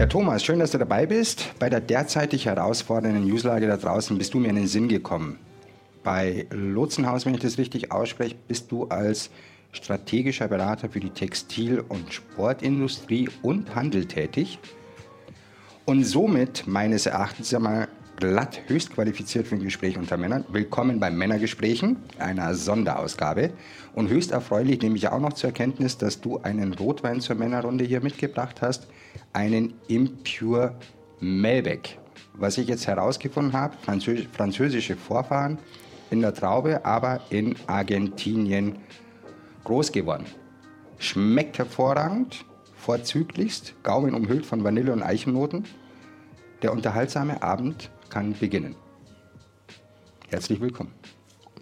Ja, Thomas, schön, dass du dabei bist. Bei der derzeitig herausfordernden Newslage da draußen bist du mir in den Sinn gekommen. Bei Lotsenhaus, wenn ich das richtig ausspreche, bist du als strategischer Berater für die Textil- und Sportindustrie und Handel tätig und somit meines Erachtens ja mal glatt höchst qualifiziert für ein Gespräch unter Männern. Willkommen bei Männergesprächen, einer Sonderausgabe. Und höchst erfreulich nehme ich auch noch zur Erkenntnis, dass du einen Rotwein zur Männerrunde hier mitgebracht hast, einen Impure Melbeck. Was ich jetzt herausgefunden habe, französ französische Vorfahren in der Traube, aber in Argentinien groß geworden. Schmeckt hervorragend, vorzüglichst, Gaumen umhüllt von Vanille und Eichennoten. Der unterhaltsame Abend kann beginnen. Herzlich willkommen.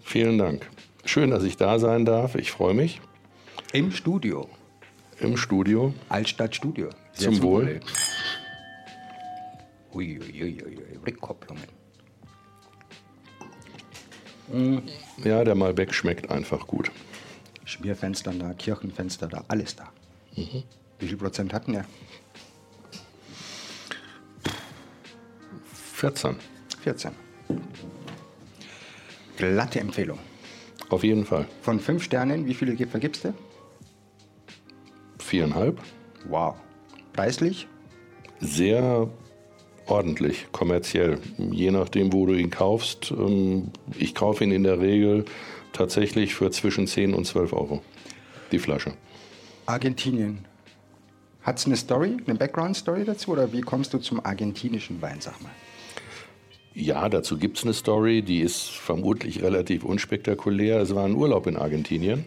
Vielen Dank. Schön, dass ich da sein darf. Ich freue mich. Im Studio. Im Studio. Altstadt Sehr Zum Wohl. Uiuiuiui, Rückkopplungen. Ja, der Malbec schmeckt einfach gut. Schmierfenster da, Kirchenfenster da, alles da. Mhm. Wie viel Prozent hatten er? 14. 14. Glatte Empfehlung. Auf jeden Fall. Von fünf Sternen, wie viele vergibst du? Viereinhalb. Wow. Preislich? Sehr ordentlich, kommerziell. Je nachdem, wo du ihn kaufst. Ähm, ich kaufe ihn in der Regel tatsächlich für zwischen 10 und 12 Euro. Die Flasche. Argentinien. Hat es eine Story, eine Background-Story dazu oder wie kommst du zum argentinischen Wein, sag mal? Ja, dazu gibt es eine Story, die ist vermutlich relativ unspektakulär. Es war ein Urlaub in Argentinien.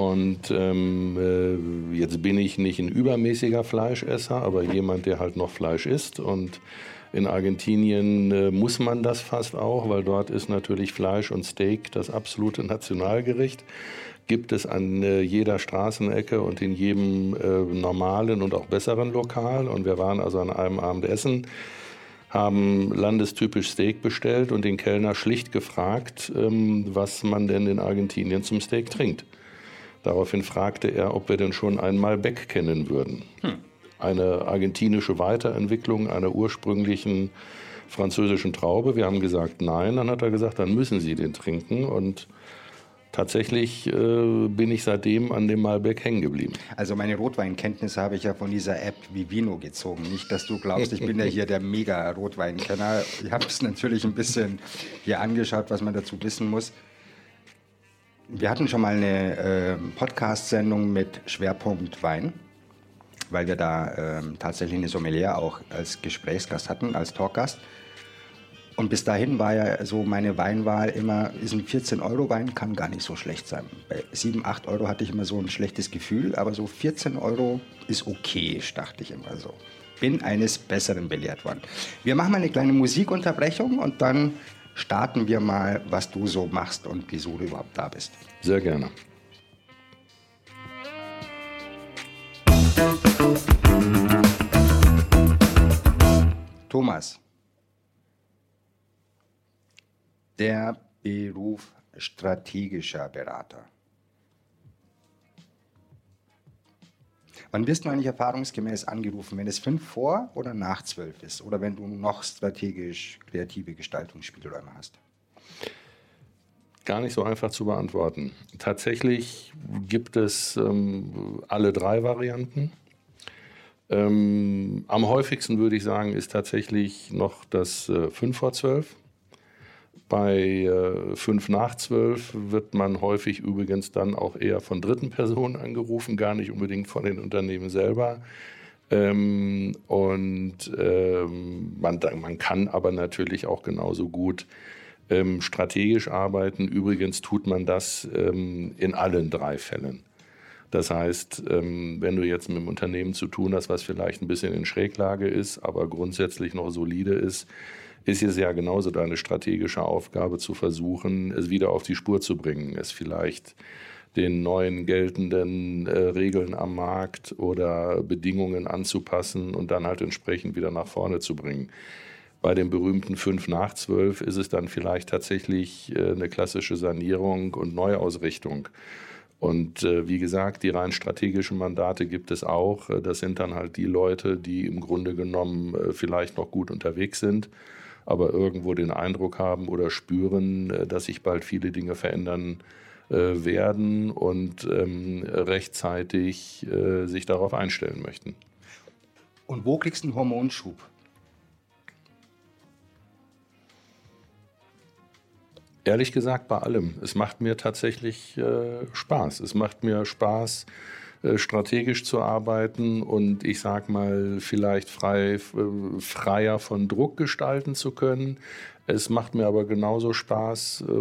Und ähm, äh, jetzt bin ich nicht ein übermäßiger Fleischesser, aber jemand, der halt noch Fleisch isst. Und in Argentinien äh, muss man das fast auch, weil dort ist natürlich Fleisch und Steak das absolute Nationalgericht. Gibt es an äh, jeder Straßenecke und in jedem äh, normalen und auch besseren Lokal. Und wir waren also an einem Abend essen haben landestypisch Steak bestellt und den Kellner schlicht gefragt, ähm, was man denn in Argentinien zum Steak trinkt. Daraufhin fragte er, ob wir denn schon einmal Beck kennen würden. Hm. Eine argentinische Weiterentwicklung einer ursprünglichen französischen Traube. Wir haben gesagt nein. Dann hat er gesagt, dann müssen Sie den trinken. Und tatsächlich äh, bin ich seitdem an dem Malbec hängen geblieben. Also meine Rotweinkenntnisse habe ich ja von dieser App Vivino gezogen. Nicht, dass du glaubst, ich bin ja hier der mega Rotweinkenner. Ich habe es natürlich ein bisschen hier angeschaut, was man dazu wissen muss. Wir hatten schon mal eine äh, Podcast-Sendung mit Schwerpunkt Wein, weil wir da äh, tatsächlich eine Sommelier auch als Gesprächsgast hatten, als Talkgast. Und bis dahin war ja so meine Weinwahl immer, ist ein 14-Euro-Wein, kann gar nicht so schlecht sein. Bei 7, 8 Euro hatte ich immer so ein schlechtes Gefühl, aber so 14 Euro ist okay, dachte ich immer so. Bin eines Besseren belehrt worden. Wir machen mal eine kleine Musikunterbrechung und dann starten wir mal, was du so machst und wieso du überhaupt da bist. Sehr gerne. Thomas, der Beruf strategischer Berater. Wann wirst du eigentlich erfahrungsgemäß angerufen, wenn es fünf vor oder nach zwölf ist oder wenn du noch strategisch kreative Gestaltungsspielräume hast? Gar nicht so einfach zu beantworten. Tatsächlich gibt es ähm, alle drei Varianten. Ähm, am häufigsten würde ich sagen, ist tatsächlich noch das äh, 5 vor 12. Bei äh, 5 nach 12 wird man häufig übrigens dann auch eher von dritten Personen angerufen, gar nicht unbedingt von den Unternehmen selber. Ähm, und ähm, man, man kann aber natürlich auch genauso gut ähm, strategisch arbeiten. Übrigens tut man das ähm, in allen drei Fällen. Das heißt, ähm, wenn du jetzt mit einem Unternehmen zu tun hast, was vielleicht ein bisschen in Schräglage ist, aber grundsätzlich noch solide ist, ist es ja genauso deine strategische Aufgabe zu versuchen, es wieder auf die Spur zu bringen, es vielleicht den neuen geltenden äh, Regeln am Markt oder Bedingungen anzupassen und dann halt entsprechend wieder nach vorne zu bringen. Bei dem berühmten 5 nach 12 ist es dann vielleicht tatsächlich äh, eine klassische Sanierung und Neuausrichtung. Und äh, wie gesagt, die rein strategischen Mandate gibt es auch. Äh, das sind dann halt die Leute, die im Grunde genommen äh, vielleicht noch gut unterwegs sind, aber irgendwo den Eindruck haben oder spüren, äh, dass sich bald viele Dinge verändern äh, werden und ähm, rechtzeitig äh, sich darauf einstellen möchten. Und wo kriegst du einen Hormonschub? Ehrlich gesagt, bei allem. Es macht mir tatsächlich äh, Spaß. Es macht mir Spaß, strategisch zu arbeiten und ich sag mal, vielleicht frei, äh, freier von Druck gestalten zu können. Es macht mir aber genauso Spaß, äh,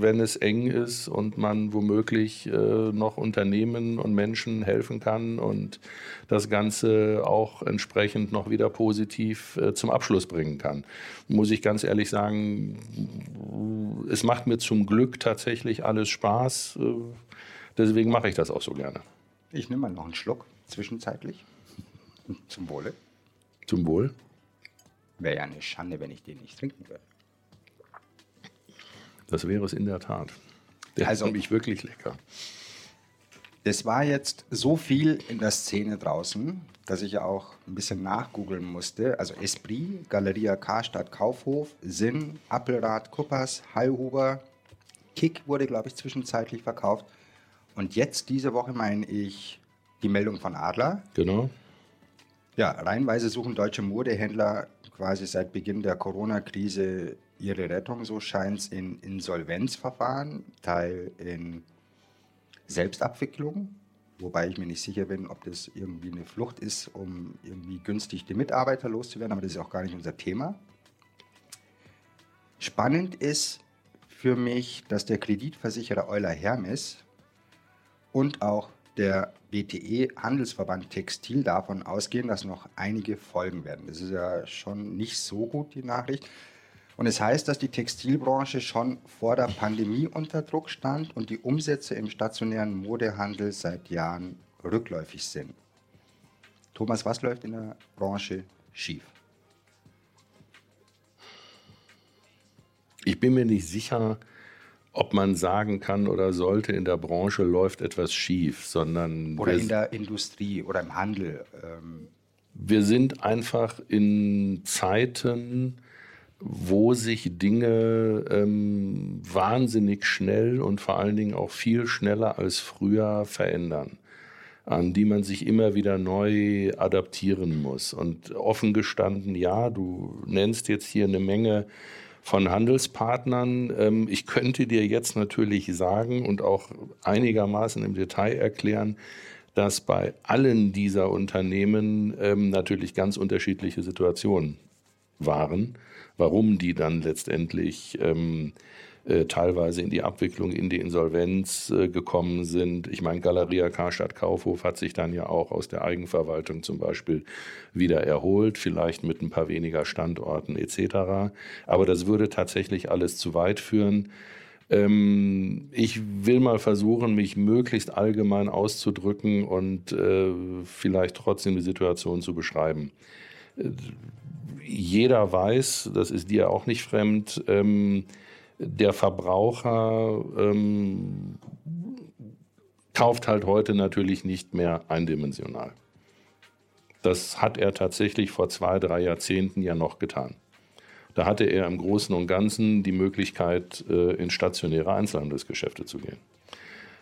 wenn es eng ist und man womöglich äh, noch Unternehmen und Menschen helfen kann und das Ganze auch entsprechend noch wieder positiv äh, zum Abschluss bringen kann. Muss ich ganz ehrlich sagen, es macht mir zum Glück tatsächlich alles Spaß. Deswegen mache ich das auch so gerne. Ich nehme mal noch einen Schluck zwischenzeitlich. Zum Wohle. Zum Wohl. Wäre ja eine Schande, wenn ich den nicht trinken würde. Das wäre es in der Tat. Der also, ist nämlich wirklich lecker. Es war jetzt so viel in der Szene draußen, dass ich ja auch ein bisschen nachgoogeln musste. Also Esprit, Galeria Karstadt Kaufhof, Sinn, Appelrad, Kuppers, Hallhuber, Kick wurde, glaube ich, zwischenzeitlich verkauft. Und jetzt diese Woche meine ich die Meldung von Adler. Genau. Ja, reihenweise suchen deutsche Modehändler quasi seit Beginn der Corona-Krise ihre Rettung, so scheint es, in Insolvenzverfahren, Teil in Selbstabwicklung, wobei ich mir nicht sicher bin, ob das irgendwie eine Flucht ist, um irgendwie günstig die Mitarbeiter loszuwerden, aber das ist auch gar nicht unser Thema. Spannend ist für mich, dass der Kreditversicherer Euler Hermes und auch der BTE Handelsverband Textil davon ausgehen, dass noch einige folgen werden. Das ist ja schon nicht so gut, die Nachricht. Und es heißt, dass die Textilbranche schon vor der Pandemie unter Druck stand und die Umsätze im stationären Modehandel seit Jahren rückläufig sind. Thomas, was läuft in der Branche schief? Ich bin mir nicht sicher, ob man sagen kann oder sollte, in der Branche läuft etwas schief, sondern. Oder in der Industrie oder im Handel. Ähm. Wir sind einfach in Zeiten, wo sich Dinge ähm, wahnsinnig schnell und vor allen Dingen auch viel schneller als früher verändern, an die man sich immer wieder neu adaptieren muss. Und offen gestanden, ja, du nennst jetzt hier eine Menge von Handelspartnern. Ähm, ich könnte dir jetzt natürlich sagen und auch einigermaßen im Detail erklären, dass bei allen dieser Unternehmen ähm, natürlich ganz unterschiedliche Situationen waren warum die dann letztendlich ähm, äh, teilweise in die Abwicklung, in die Insolvenz äh, gekommen sind. Ich meine, Galeria Karstadt Kaufhof hat sich dann ja auch aus der Eigenverwaltung zum Beispiel wieder erholt, vielleicht mit ein paar weniger Standorten etc. Aber das würde tatsächlich alles zu weit führen. Ähm, ich will mal versuchen, mich möglichst allgemein auszudrücken und äh, vielleicht trotzdem die Situation zu beschreiben äh, jeder weiß, das ist dir auch nicht fremd, ähm, der Verbraucher ähm, kauft halt heute natürlich nicht mehr eindimensional. Das hat er tatsächlich vor zwei, drei Jahrzehnten ja noch getan. Da hatte er im Großen und Ganzen die Möglichkeit, äh, in stationäre Einzelhandelsgeschäfte zu gehen.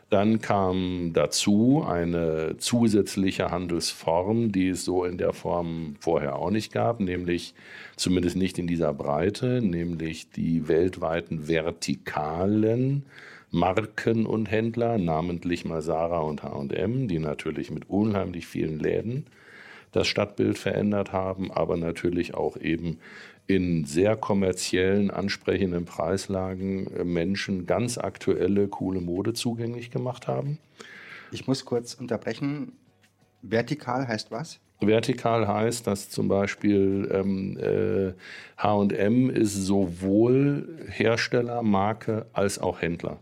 Dann kam dazu eine zusätzliche Handelsform, die es so in der Form vorher auch nicht gab, nämlich zumindest nicht in dieser Breite, nämlich die weltweiten vertikalen Marken und Händler, namentlich Masara und H&M, die natürlich mit unheimlich vielen Läden das Stadtbild verändert haben, aber natürlich auch eben in sehr kommerziellen, ansprechenden Preislagen äh, Menschen ganz aktuelle, coole Mode zugänglich gemacht haben. Ich muss kurz unterbrechen. Vertikal heißt was? Vertikal heißt, dass zum Beispiel ähm, äh, HM ist sowohl Hersteller, Marke als auch Händler.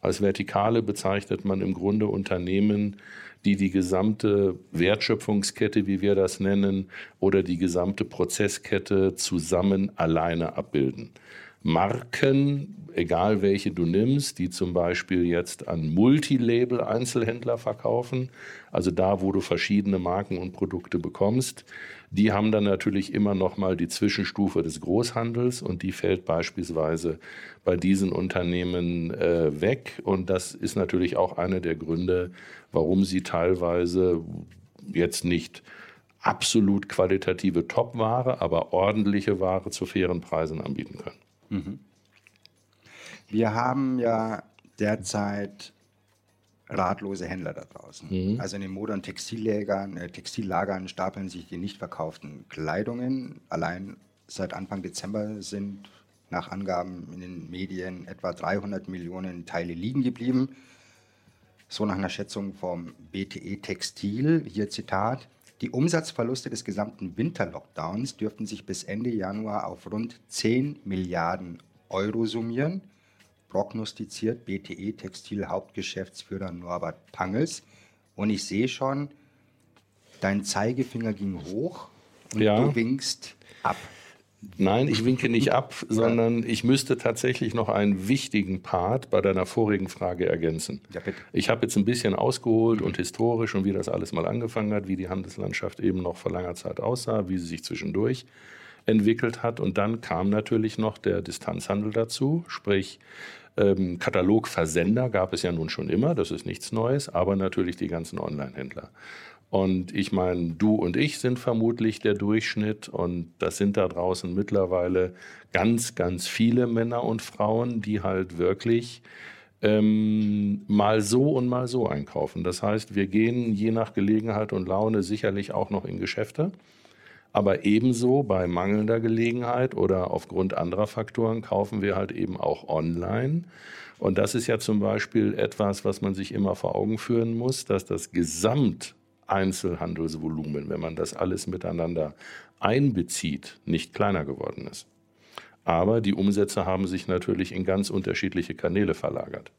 Als Vertikale bezeichnet man im Grunde Unternehmen, die die gesamte Wertschöpfungskette, wie wir das nennen, oder die gesamte Prozesskette zusammen alleine abbilden. Marken, egal welche du nimmst, die zum Beispiel jetzt an Multilabel-Einzelhändler verkaufen, also da, wo du verschiedene Marken und Produkte bekommst, die haben dann natürlich immer noch mal die Zwischenstufe des Großhandels und die fällt beispielsweise bei diesen Unternehmen äh, weg. Und das ist natürlich auch einer der Gründe, warum sie teilweise jetzt nicht absolut qualitative Top-Ware, aber ordentliche Ware zu fairen Preisen anbieten können. Mhm. Wir haben ja derzeit ratlose Händler da draußen. Mhm. Also in den Mode- und Textillagern, äh, Textillagern stapeln sich die nicht verkauften Kleidungen. Allein seit Anfang Dezember sind nach Angaben in den Medien etwa 300 Millionen Teile liegen geblieben. So nach einer Schätzung vom BTE Textil, hier Zitat, die Umsatzverluste des gesamten Winterlockdowns dürften sich bis Ende Januar auf rund 10 Milliarden Euro summieren prognostiziert BTE Textil Hauptgeschäftsführer Norbert Pangels. Und ich sehe schon, dein Zeigefinger ging hoch und ja. du winkst ab. Nein, ich winke nicht ab, sondern ich müsste tatsächlich noch einen wichtigen Part bei deiner vorigen Frage ergänzen. Ja, ich habe jetzt ein bisschen ausgeholt und historisch und wie das alles mal angefangen hat, wie die Handelslandschaft eben noch vor langer Zeit aussah, wie sie sich zwischendurch entwickelt hat. Und dann kam natürlich noch der Distanzhandel dazu, sprich ähm, Katalogversender gab es ja nun schon immer, das ist nichts Neues, aber natürlich die ganzen Online-Händler. Und ich meine, du und ich sind vermutlich der Durchschnitt und das sind da draußen mittlerweile ganz, ganz viele Männer und Frauen, die halt wirklich ähm, mal so und mal so einkaufen. Das heißt, wir gehen je nach Gelegenheit und Laune sicherlich auch noch in Geschäfte. Aber ebenso bei mangelnder Gelegenheit oder aufgrund anderer Faktoren kaufen wir halt eben auch online. Und das ist ja zum Beispiel etwas, was man sich immer vor Augen führen muss, dass das Gesamteinzelhandelsvolumen, wenn man das alles miteinander einbezieht, nicht kleiner geworden ist. Aber die Umsätze haben sich natürlich in ganz unterschiedliche Kanäle verlagert.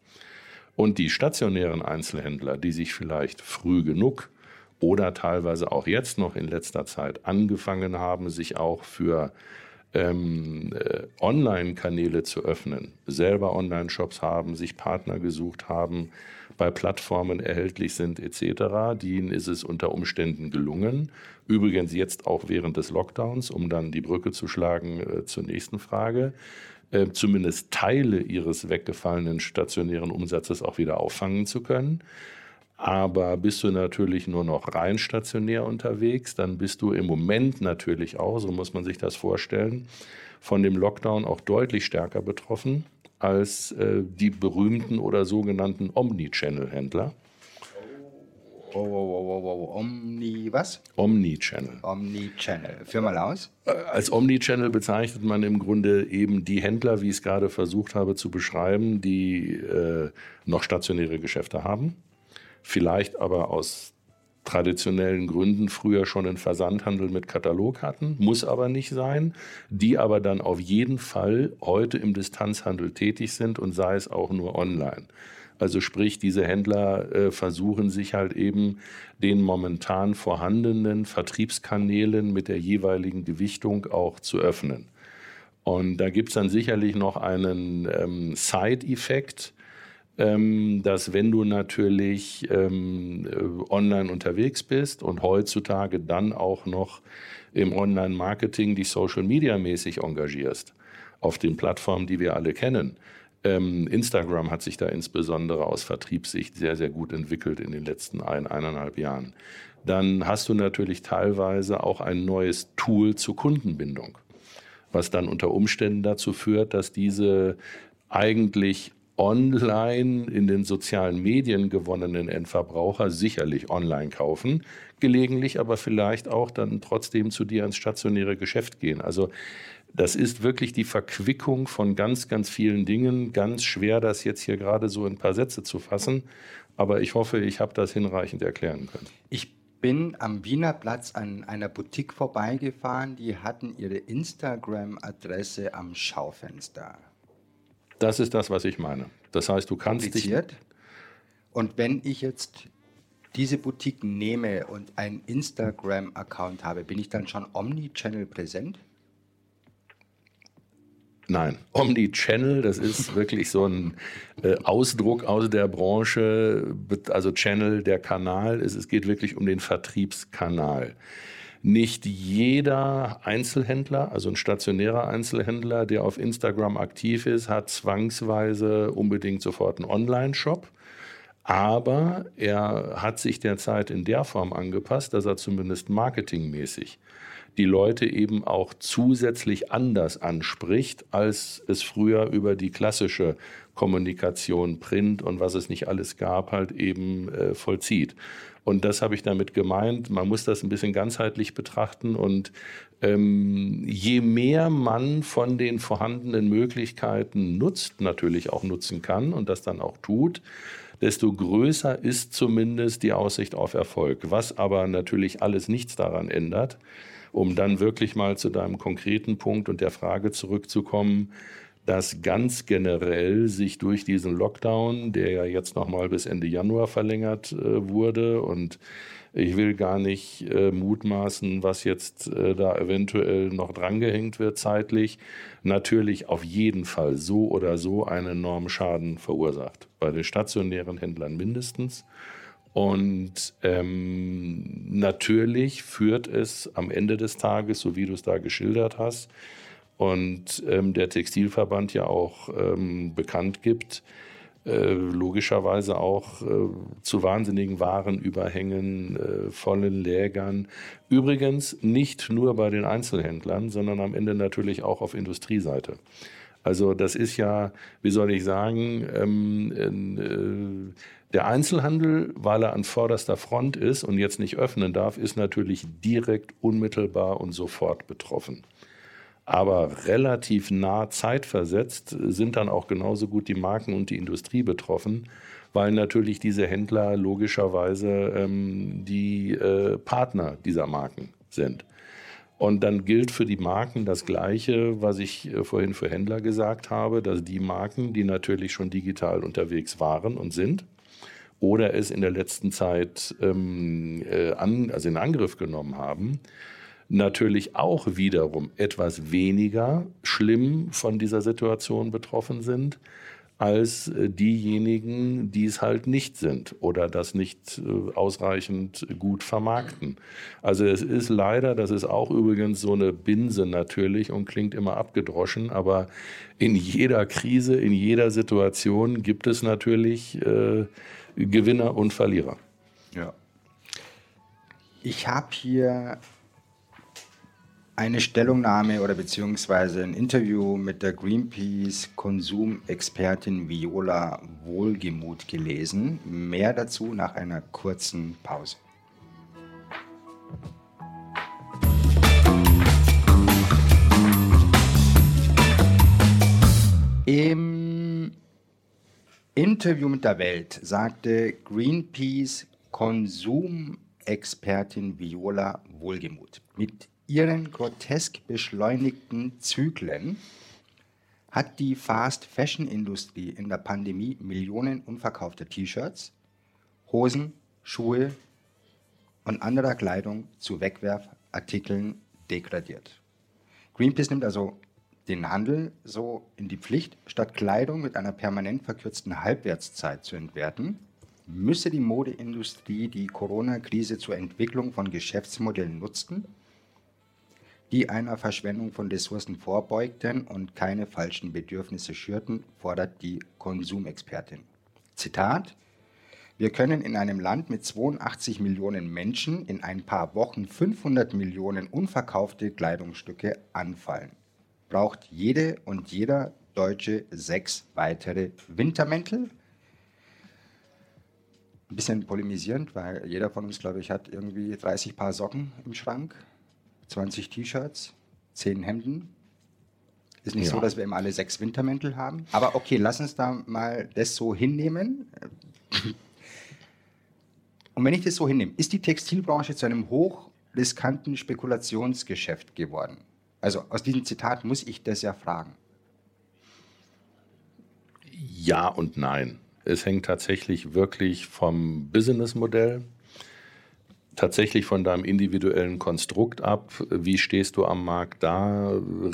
Und die stationären Einzelhändler, die sich vielleicht früh genug oder teilweise auch jetzt noch in letzter Zeit angefangen haben, sich auch für ähm, äh, Online-Kanäle zu öffnen, selber Online-Shops haben, sich Partner gesucht haben, bei Plattformen erhältlich sind etc., denen ist es unter Umständen gelungen. Übrigens jetzt auch während des Lockdowns, um dann die Brücke zu schlagen äh, zur nächsten Frage, äh, zumindest Teile ihres weggefallenen stationären Umsatzes auch wieder auffangen zu können. Aber bist du natürlich nur noch rein stationär unterwegs, dann bist du im Moment natürlich auch, so muss man sich das vorstellen, von dem Lockdown auch deutlich stärker betroffen als äh, die berühmten oder sogenannten Omnichannel-Händler. Oh, oh, oh, oh, oh, Omni was? Omnichannel. Omnichannel. Führ mal aus. Äh, als Omnichannel bezeichnet man im Grunde eben die Händler, wie ich es gerade versucht habe zu beschreiben, die äh, noch stationäre Geschäfte haben vielleicht aber aus traditionellen Gründen früher schon einen Versandhandel mit Katalog hatten, muss aber nicht sein, die aber dann auf jeden Fall heute im Distanzhandel tätig sind und sei es auch nur online. Also sprich, diese Händler äh, versuchen sich halt eben den momentan vorhandenen Vertriebskanälen mit der jeweiligen Gewichtung auch zu öffnen. Und da gibt es dann sicherlich noch einen ähm, Side-Effekt, dass wenn du natürlich ähm, äh, online unterwegs bist und heutzutage dann auch noch im Online-Marketing dich Social-Media-mäßig engagierst, auf den Plattformen, die wir alle kennen. Ähm, Instagram hat sich da insbesondere aus Vertriebssicht sehr, sehr gut entwickelt in den letzten ein, eineinhalb Jahren. Dann hast du natürlich teilweise auch ein neues Tool zur Kundenbindung, was dann unter Umständen dazu führt, dass diese eigentlich online in den sozialen Medien gewonnenen Endverbraucher sicherlich online kaufen, gelegentlich aber vielleicht auch dann trotzdem zu dir ins stationäre Geschäft gehen. Also das ist wirklich die Verquickung von ganz, ganz vielen Dingen. Ganz schwer, das jetzt hier gerade so in ein paar Sätze zu fassen. Aber ich hoffe, ich habe das hinreichend erklären können. Ich bin am Wiener Platz an einer Boutique vorbeigefahren. Die hatten ihre Instagram-Adresse am Schaufenster. Das ist das, was ich meine. Das heißt, du kannst dich. Und wenn ich jetzt diese Boutique nehme und einen Instagram-Account habe, bin ich dann schon Omnichannel präsent? Nein, Omnichannel, das ist wirklich so ein äh, Ausdruck aus der Branche, also Channel, der Kanal, ist, es geht wirklich um den Vertriebskanal. Nicht jeder Einzelhändler, also ein stationärer Einzelhändler, der auf Instagram aktiv ist, hat zwangsweise unbedingt sofort einen Online-Shop. Aber er hat sich derzeit in der Form angepasst, dass er zumindest marketingmäßig die Leute eben auch zusätzlich anders anspricht, als es früher über die klassische Kommunikation, Print und was es nicht alles gab, halt eben äh, vollzieht. Und das habe ich damit gemeint. Man muss das ein bisschen ganzheitlich betrachten. Und ähm, je mehr man von den vorhandenen Möglichkeiten nutzt, natürlich auch nutzen kann und das dann auch tut, desto größer ist zumindest die Aussicht auf Erfolg. Was aber natürlich alles nichts daran ändert, um dann wirklich mal zu deinem konkreten Punkt und der Frage zurückzukommen, dass ganz generell sich durch diesen Lockdown, der ja jetzt noch mal bis Ende Januar verlängert äh, wurde und ich will gar nicht äh, mutmaßen, was jetzt äh, da eventuell noch drangehängt wird zeitlich, natürlich auf jeden Fall so oder so einen enormen Schaden verursacht. Bei den stationären Händlern mindestens und ähm, natürlich führt es am Ende des Tages, so wie du es da geschildert hast, und ähm, der Textilverband ja auch ähm, bekannt gibt, äh, logischerweise auch äh, zu wahnsinnigen Warenüberhängen, äh, vollen Lägern. Übrigens nicht nur bei den Einzelhändlern, sondern am Ende natürlich auch auf Industrieseite. Also das ist ja, wie soll ich sagen, ähm, äh, der Einzelhandel, weil er an vorderster Front ist und jetzt nicht öffnen darf, ist natürlich direkt unmittelbar und sofort betroffen. Aber relativ nah zeitversetzt sind dann auch genauso gut die Marken und die Industrie betroffen, weil natürlich diese Händler logischerweise ähm, die äh, Partner dieser Marken sind. Und dann gilt für die Marken das Gleiche, was ich äh, vorhin für Händler gesagt habe, dass die Marken, die natürlich schon digital unterwegs waren und sind, oder es in der letzten Zeit ähm, äh, an, also in Angriff genommen haben, natürlich auch wiederum etwas weniger schlimm von dieser Situation betroffen sind als äh, diejenigen, die es halt nicht sind oder das nicht äh, ausreichend gut vermarkten. Also es ist leider, das ist auch übrigens so eine Binse natürlich und klingt immer abgedroschen, aber in jeder Krise, in jeder Situation gibt es natürlich äh, Gewinner und Verlierer. Ja. Ich habe hier eine Stellungnahme oder beziehungsweise ein Interview mit der Greenpeace-Konsumexpertin Viola Wohlgemuth gelesen. Mehr dazu nach einer kurzen Pause. Im Interview mit der Welt sagte Greenpeace-Konsumexpertin Viola Wohlgemuth, mit ihren grotesk beschleunigten Zyklen hat die Fast-Fashion-Industrie in der Pandemie Millionen unverkaufter T-Shirts, Hosen, Schuhe und anderer Kleidung zu Wegwerfartikeln degradiert. Greenpeace nimmt also den Handel so in die Pflicht, statt Kleidung mit einer permanent verkürzten Halbwertszeit zu entwerten, müsse die Modeindustrie die Corona-Krise zur Entwicklung von Geschäftsmodellen nutzen, die einer Verschwendung von Ressourcen vorbeugten und keine falschen Bedürfnisse schürten, fordert die Konsumexpertin. Zitat wir können in einem Land mit 82 Millionen Menschen in ein paar Wochen 500 Millionen unverkaufte Kleidungsstücke anfallen. Braucht jede und jeder Deutsche sechs weitere Wintermäntel? Ein bisschen polemisierend, weil jeder von uns, glaube ich, hat irgendwie 30 Paar Socken im Schrank. 20 T-Shirts, 10 Hemden. Ist nicht ja. so, dass wir immer alle sechs Wintermäntel haben. Aber okay, lass uns da mal das so hinnehmen. Und wenn ich das so hinnehme, ist die Textilbranche zu einem hochriskanten Spekulationsgeschäft geworden? Also aus diesem Zitat muss ich das ja fragen. Ja und nein. Es hängt tatsächlich wirklich vom Businessmodell tatsächlich von deinem individuellen Konstrukt ab. Wie stehst du am Markt da?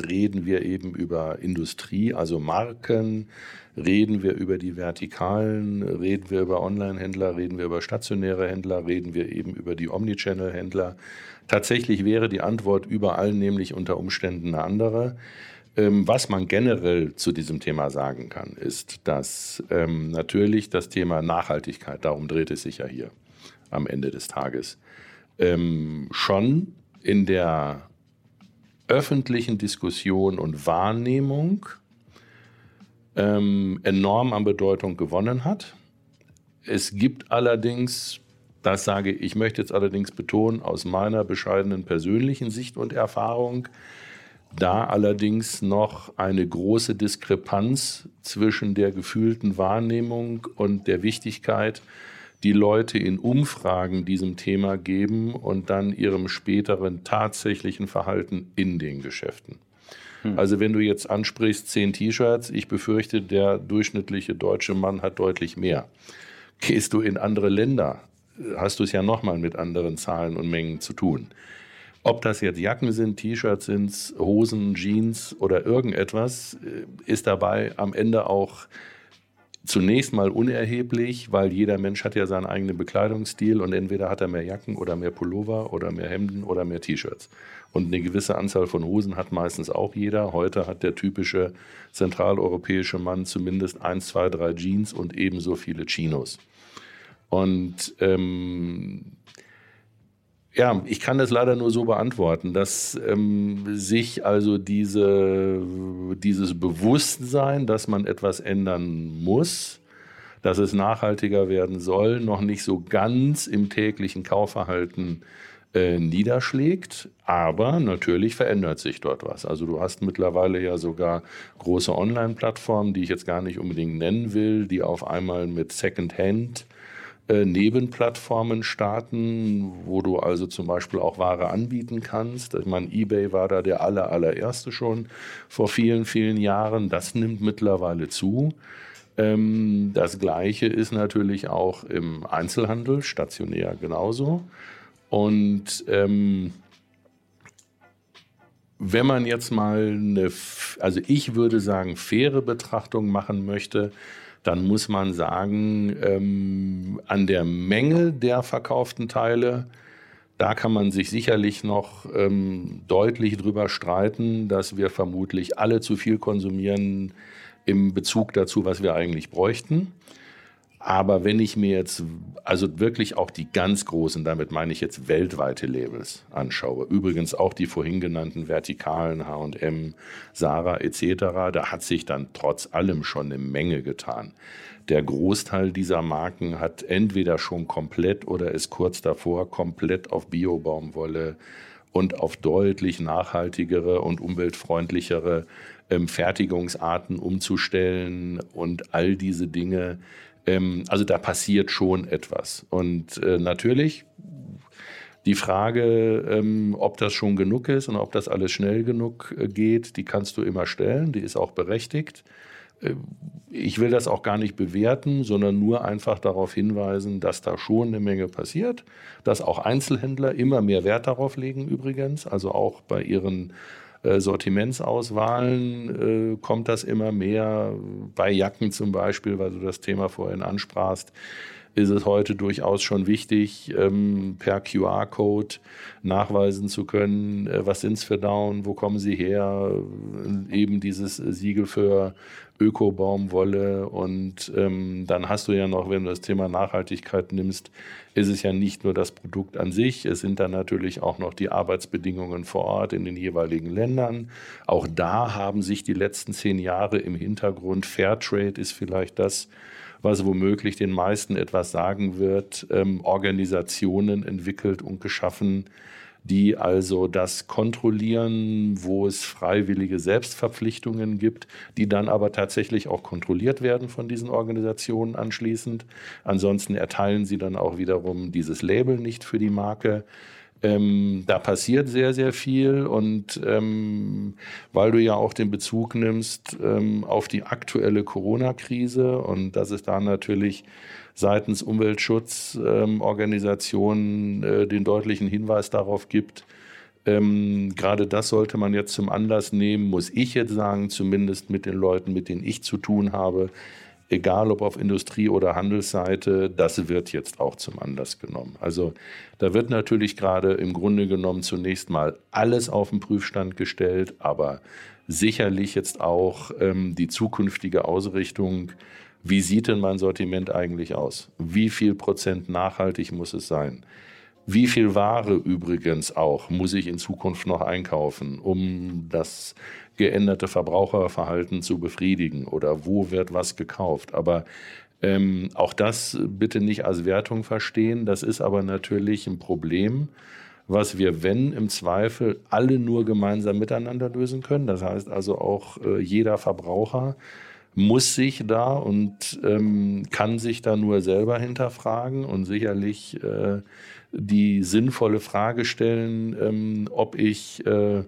Reden wir eben über Industrie, also Marken? Reden wir über die Vertikalen? Reden wir über Online-Händler? Reden wir über stationäre Händler? Reden wir eben über die Omnichannel-Händler? Tatsächlich wäre die Antwort überall nämlich unter Umständen eine andere. Ähm, was man generell zu diesem Thema sagen kann, ist, dass ähm, natürlich das Thema Nachhaltigkeit, darum dreht es sich ja hier am Ende des Tages, ähm, schon in der öffentlichen Diskussion und Wahrnehmung ähm, enorm an Bedeutung gewonnen hat. Es gibt allerdings, das sage ich, ich möchte jetzt allerdings betonen, aus meiner bescheidenen persönlichen Sicht und Erfahrung, da allerdings noch eine große Diskrepanz zwischen der gefühlten Wahrnehmung und der Wichtigkeit die Leute in Umfragen diesem Thema geben und dann ihrem späteren tatsächlichen Verhalten in den Geschäften. Hm. Also wenn du jetzt ansprichst, zehn T-Shirts, ich befürchte, der durchschnittliche deutsche Mann hat deutlich mehr. Gehst du in andere Länder, hast du es ja nochmal mit anderen Zahlen und Mengen zu tun. Ob das jetzt Jacken sind, T-Shirts sind, Hosen, Jeans oder irgendetwas, äh, ist dabei am Ende auch zunächst mal unerheblich, weil jeder Mensch hat ja seinen eigenen Bekleidungsstil und entweder hat er mehr Jacken oder mehr Pullover oder mehr Hemden oder mehr T-Shirts. Und eine gewisse Anzahl von Hosen hat meistens auch jeder. Heute hat der typische zentraleuropäische Mann zumindest eins, zwei, drei Jeans und ebenso viele Chinos. Und ähm, ja, ich kann das leider nur so beantworten, dass ähm, sich also diese, dieses Bewusstsein, dass man etwas ändern muss, dass es nachhaltiger werden soll, noch nicht so ganz im täglichen Kaufverhalten äh, niederschlägt. Aber natürlich verändert sich dort was. Also du hast mittlerweile ja sogar große Online-Plattformen, die ich jetzt gar nicht unbedingt nennen will, die auf einmal mit Second-Hand äh, Nebenplattformen starten, wo du also zum Beispiel auch Ware anbieten kannst. Ich meine, eBay war da der aller, allererste schon vor vielen, vielen Jahren. Das nimmt mittlerweile zu. Ähm, das Gleiche ist natürlich auch im Einzelhandel, stationär genauso. Und ähm, wenn man jetzt mal eine, also ich würde sagen, faire Betrachtung machen möchte, dann muss man sagen, ähm, an der Menge der verkauften Teile, da kann man sich sicherlich noch ähm, deutlich drüber streiten, dass wir vermutlich alle zu viel konsumieren im Bezug dazu, was wir eigentlich bräuchten. Aber wenn ich mir jetzt also wirklich auch die ganz großen, damit meine ich jetzt weltweite Labels anschaue, übrigens auch die vorhin genannten vertikalen H&M, Sarah etc., da hat sich dann trotz allem schon eine Menge getan. Der Großteil dieser Marken hat entweder schon komplett oder ist kurz davor komplett auf Biobaumwolle und auf deutlich nachhaltigere und umweltfreundlichere ähm, Fertigungsarten umzustellen und all diese Dinge ähm, also da passiert schon etwas. Und äh, natürlich die Frage, ähm, ob das schon genug ist und ob das alles schnell genug äh, geht, die kannst du immer stellen, die ist auch berechtigt. Äh, ich will das auch gar nicht bewerten, sondern nur einfach darauf hinweisen, dass da schon eine Menge passiert, dass auch Einzelhändler immer mehr Wert darauf legen übrigens, also auch bei ihren äh, Sortimentsauswahlen äh, kommt das immer mehr. Bei Jacken zum Beispiel, weil du das Thema vorhin ansprachst, ist es heute durchaus schon wichtig, ähm, per QR-Code nachweisen zu können, äh, was sind es für Down, wo kommen sie her, eben dieses Siegel für Ökobaumwolle und ähm, dann hast du ja noch, wenn du das Thema Nachhaltigkeit nimmst, ist es ja nicht nur das Produkt an sich, es sind dann natürlich auch noch die Arbeitsbedingungen vor Ort in den jeweiligen Ländern. Auch da haben sich die letzten zehn Jahre im Hintergrund, Fairtrade ist vielleicht das, was womöglich den meisten etwas sagen wird, ähm, Organisationen entwickelt und geschaffen, die also das kontrollieren, wo es freiwillige Selbstverpflichtungen gibt, die dann aber tatsächlich auch kontrolliert werden von diesen Organisationen anschließend. Ansonsten erteilen sie dann auch wiederum dieses Label nicht für die Marke. Ähm, da passiert sehr, sehr viel und ähm, weil du ja auch den Bezug nimmst ähm, auf die aktuelle Corona-Krise und dass es da natürlich seitens Umweltschutzorganisationen äh, den deutlichen Hinweis darauf gibt, ähm, gerade das sollte man jetzt zum Anlass nehmen, muss ich jetzt sagen, zumindest mit den Leuten, mit denen ich zu tun habe, egal ob auf Industrie- oder Handelsseite, das wird jetzt auch zum Anlass genommen. Also da wird natürlich gerade im Grunde genommen zunächst mal alles auf den Prüfstand gestellt, aber sicherlich jetzt auch ähm, die zukünftige Ausrichtung. Wie sieht denn mein Sortiment eigentlich aus? Wie viel Prozent nachhaltig muss es sein? Wie viel Ware übrigens auch muss ich in Zukunft noch einkaufen, um das geänderte Verbraucherverhalten zu befriedigen oder wo wird was gekauft? Aber ähm, auch das bitte nicht als Wertung verstehen. Das ist aber natürlich ein Problem, was wir, wenn im Zweifel alle nur gemeinsam miteinander lösen können. Das heißt also auch äh, jeder Verbraucher muss sich da und ähm, kann sich da nur selber hinterfragen und sicherlich äh, die sinnvolle Frage stellen, ähm, ob ich äh,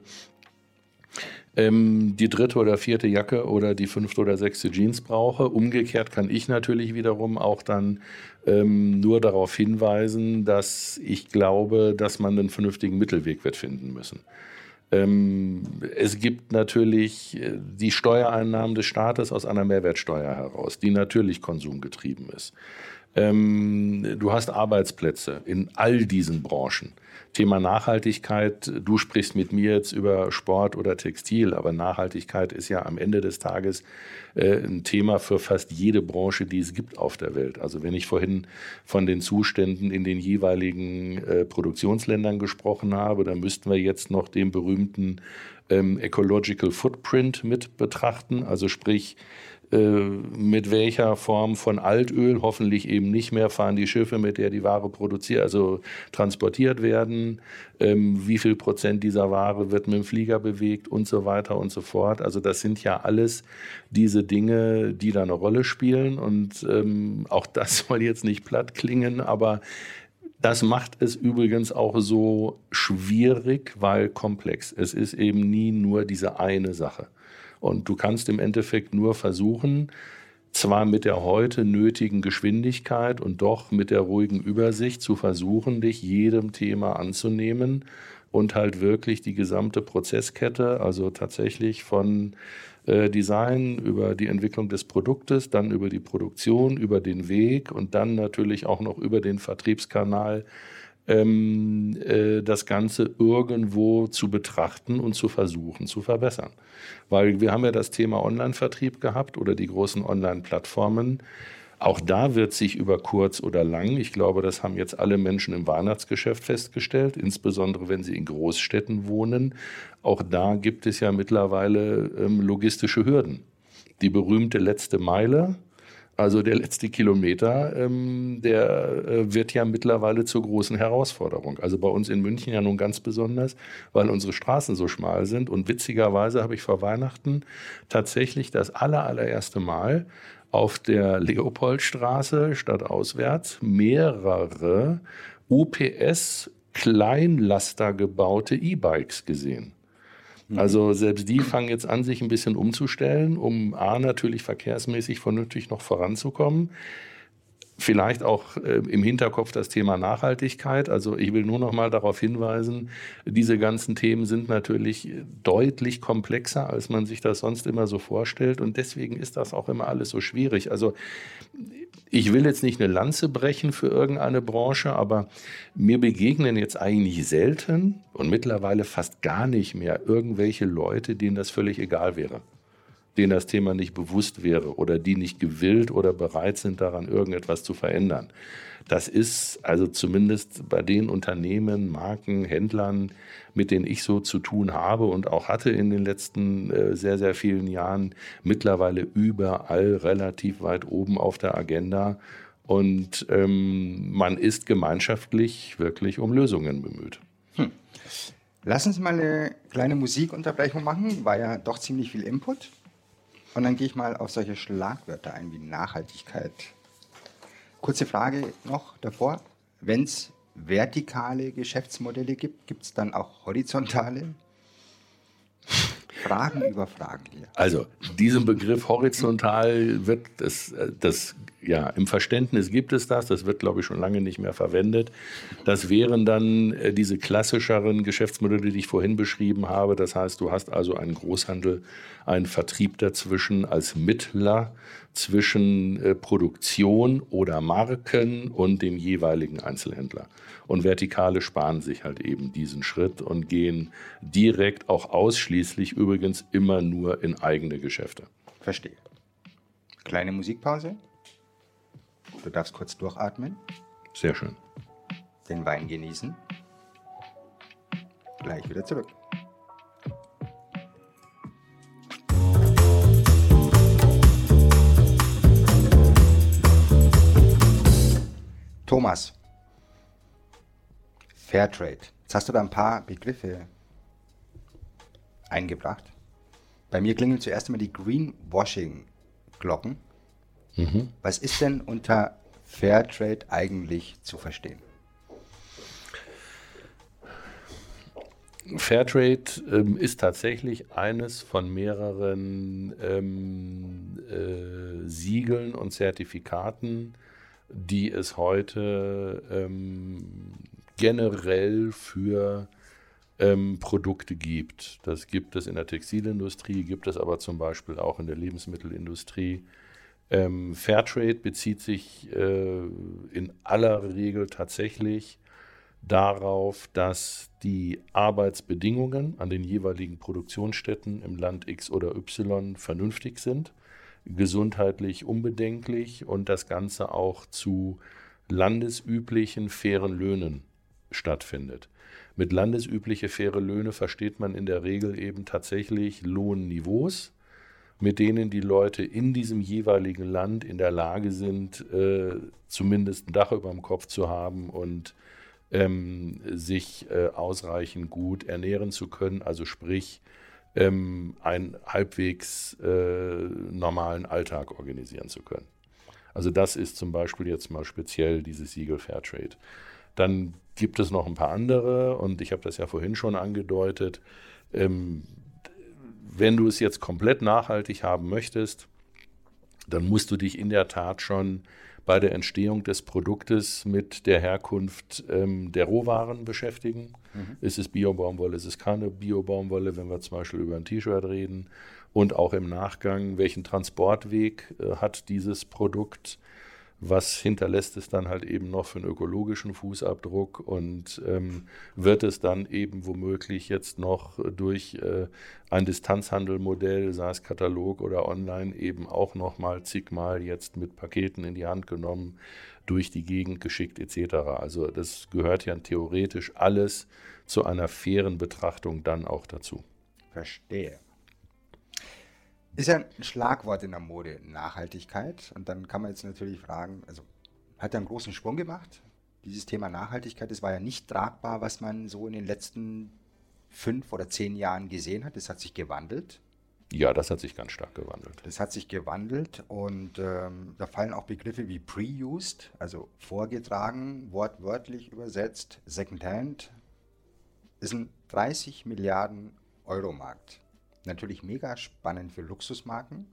ähm, die dritte oder vierte Jacke oder die fünfte oder sechste Jeans brauche. Umgekehrt kann ich natürlich wiederum auch dann ähm, nur darauf hinweisen, dass ich glaube, dass man einen vernünftigen Mittelweg wird finden müssen. Ähm, es gibt natürlich äh, die Steuereinnahmen des Staates aus einer Mehrwertsteuer heraus, die natürlich konsumgetrieben ist. Ähm, du hast Arbeitsplätze in all diesen Branchen. Thema Nachhaltigkeit, du sprichst mit mir jetzt über Sport oder Textil, aber Nachhaltigkeit ist ja am Ende des Tages äh, ein Thema für fast jede Branche, die es gibt auf der Welt. Also wenn ich vorhin von den Zuständen in den jeweiligen äh, Produktionsländern gesprochen habe, dann müssten wir jetzt noch den berühmten ähm, Ecological Footprint mit betrachten, also sprich mit welcher Form von Altöl, hoffentlich eben nicht mehr, fahren die Schiffe, mit der die Ware produziert, also transportiert werden, ähm, wie viel Prozent dieser Ware wird mit dem Flieger bewegt und so weiter und so fort. Also das sind ja alles diese Dinge, die da eine Rolle spielen und ähm, auch das soll jetzt nicht platt klingen, aber das macht es übrigens auch so schwierig, weil komplex. Es ist eben nie nur diese eine Sache. Und du kannst im Endeffekt nur versuchen, zwar mit der heute nötigen Geschwindigkeit und doch mit der ruhigen Übersicht zu versuchen, dich jedem Thema anzunehmen und halt wirklich die gesamte Prozesskette, also tatsächlich von äh, Design über die Entwicklung des Produktes, dann über die Produktion, über den Weg und dann natürlich auch noch über den Vertriebskanal ähm, äh, das Ganze irgendwo zu betrachten und zu versuchen zu verbessern. Weil wir haben ja das Thema Online-Vertrieb gehabt oder die großen Online-Plattformen. Auch da wird sich über kurz oder lang, ich glaube, das haben jetzt alle Menschen im Weihnachtsgeschäft festgestellt, insbesondere wenn sie in Großstädten wohnen, auch da gibt es ja mittlerweile ähm, logistische Hürden. Die berühmte letzte Meile, also der letzte Kilometer, ähm, der äh, wird ja mittlerweile zur großen Herausforderung. Also bei uns in München ja nun ganz besonders, weil unsere Straßen so schmal sind. Und witzigerweise habe ich vor Weihnachten tatsächlich das aller, allererste Mal auf der Leopoldstraße stadtauswärts mehrere UPS Kleinlaster gebaute E-Bikes gesehen. Mhm. Also selbst die fangen jetzt an, sich ein bisschen umzustellen, um A natürlich verkehrsmäßig vernünftig noch voranzukommen. Vielleicht auch äh, im Hinterkopf das Thema Nachhaltigkeit. Also ich will nur noch mal darauf hinweisen, diese ganzen Themen sind natürlich deutlich komplexer, als man sich das sonst immer so vorstellt. Und deswegen ist das auch immer alles so schwierig. Also ich will jetzt nicht eine Lanze brechen für irgendeine Branche, aber mir begegnen jetzt eigentlich selten und mittlerweile fast gar nicht mehr irgendwelche Leute, denen das völlig egal wäre denen das Thema nicht bewusst wäre oder die nicht gewillt oder bereit sind, daran irgendetwas zu verändern. Das ist also zumindest bei den Unternehmen, Marken, Händlern, mit denen ich so zu tun habe und auch hatte in den letzten äh, sehr, sehr vielen Jahren, mittlerweile überall relativ weit oben auf der Agenda. Und ähm, man ist gemeinschaftlich wirklich um Lösungen bemüht. Hm. Lass uns mal eine kleine Musikunterbrechung machen, war ja doch ziemlich viel Input. Und dann gehe ich mal auf solche Schlagwörter ein wie Nachhaltigkeit. Kurze Frage noch davor. Wenn es vertikale Geschäftsmodelle gibt, gibt es dann auch horizontale? Fragen über Fragen hier. Also, diesen Begriff horizontal wird das, das, ja, im Verständnis gibt es das, das wird, glaube ich, schon lange nicht mehr verwendet. Das wären dann äh, diese klassischeren Geschäftsmodelle, die ich vorhin beschrieben habe. Das heißt, du hast also einen Großhandel, einen Vertrieb dazwischen als Mittler zwischen äh, Produktion oder Marken und dem jeweiligen Einzelhändler. Und Vertikale sparen sich halt eben diesen Schritt und gehen direkt, auch ausschließlich übrigens immer nur in eigene Geschäfte. Verstehe. Kleine Musikpause. Du darfst kurz durchatmen. Sehr schön. Den Wein genießen. Gleich wieder zurück. Thomas, Fairtrade. Jetzt hast du da ein paar Begriffe eingebracht. Bei mir klingeln zuerst einmal die Greenwashing-Glocken. Mhm. Was ist denn unter Fairtrade eigentlich zu verstehen? Fairtrade ähm, ist tatsächlich eines von mehreren ähm, äh, Siegeln und Zertifikaten, die es heute ähm, generell für ähm, Produkte gibt. Das gibt es in der Textilindustrie, gibt es aber zum Beispiel auch in der Lebensmittelindustrie. Ähm, Fairtrade bezieht sich äh, in aller Regel tatsächlich darauf, dass die Arbeitsbedingungen an den jeweiligen Produktionsstätten im Land X oder Y vernünftig sind gesundheitlich unbedenklich und das Ganze auch zu landesüblichen fairen Löhnen stattfindet. Mit landesübliche faire Löhne versteht man in der Regel eben tatsächlich Lohnniveaus, mit denen die Leute in diesem jeweiligen Land in der Lage sind, äh, zumindest ein Dach über dem Kopf zu haben und ähm, sich äh, ausreichend gut ernähren zu können, also sprich ähm, einen halbwegs äh, normalen Alltag organisieren zu können. Also das ist zum Beispiel jetzt mal speziell dieses Siegel Fairtrade. Dann gibt es noch ein paar andere und ich habe das ja vorhin schon angedeutet. Ähm, wenn du es jetzt komplett nachhaltig haben möchtest, dann musst du dich in der Tat schon bei der Entstehung des Produktes mit der Herkunft ähm, der Rohwaren beschäftigen. Mhm. Ist es Biobaumwolle, ist es keine Biobaumwolle, wenn wir zum Beispiel über ein T-Shirt reden. Und auch im Nachgang, welchen Transportweg äh, hat dieses Produkt? was hinterlässt es dann halt eben noch für einen ökologischen Fußabdruck und ähm, wird es dann eben womöglich jetzt noch durch äh, ein Distanzhandelmodell, sei es Katalog oder online, eben auch nochmal zigmal jetzt mit Paketen in die Hand genommen, durch die Gegend geschickt etc. Also das gehört ja theoretisch alles zu einer fairen Betrachtung dann auch dazu. Verstehe. Ist ja ein Schlagwort in der Mode, Nachhaltigkeit. Und dann kann man jetzt natürlich fragen, also hat er einen großen Sprung gemacht? Dieses Thema Nachhaltigkeit, das war ja nicht tragbar, was man so in den letzten fünf oder zehn Jahren gesehen hat. Das hat sich gewandelt. Ja, das hat sich ganz stark gewandelt. Das hat sich gewandelt und ähm, da fallen auch Begriffe wie pre-used, also vorgetragen, wortwörtlich übersetzt, secondhand. Ist ein 30 Milliarden Euro Markt natürlich mega spannend für Luxusmarken.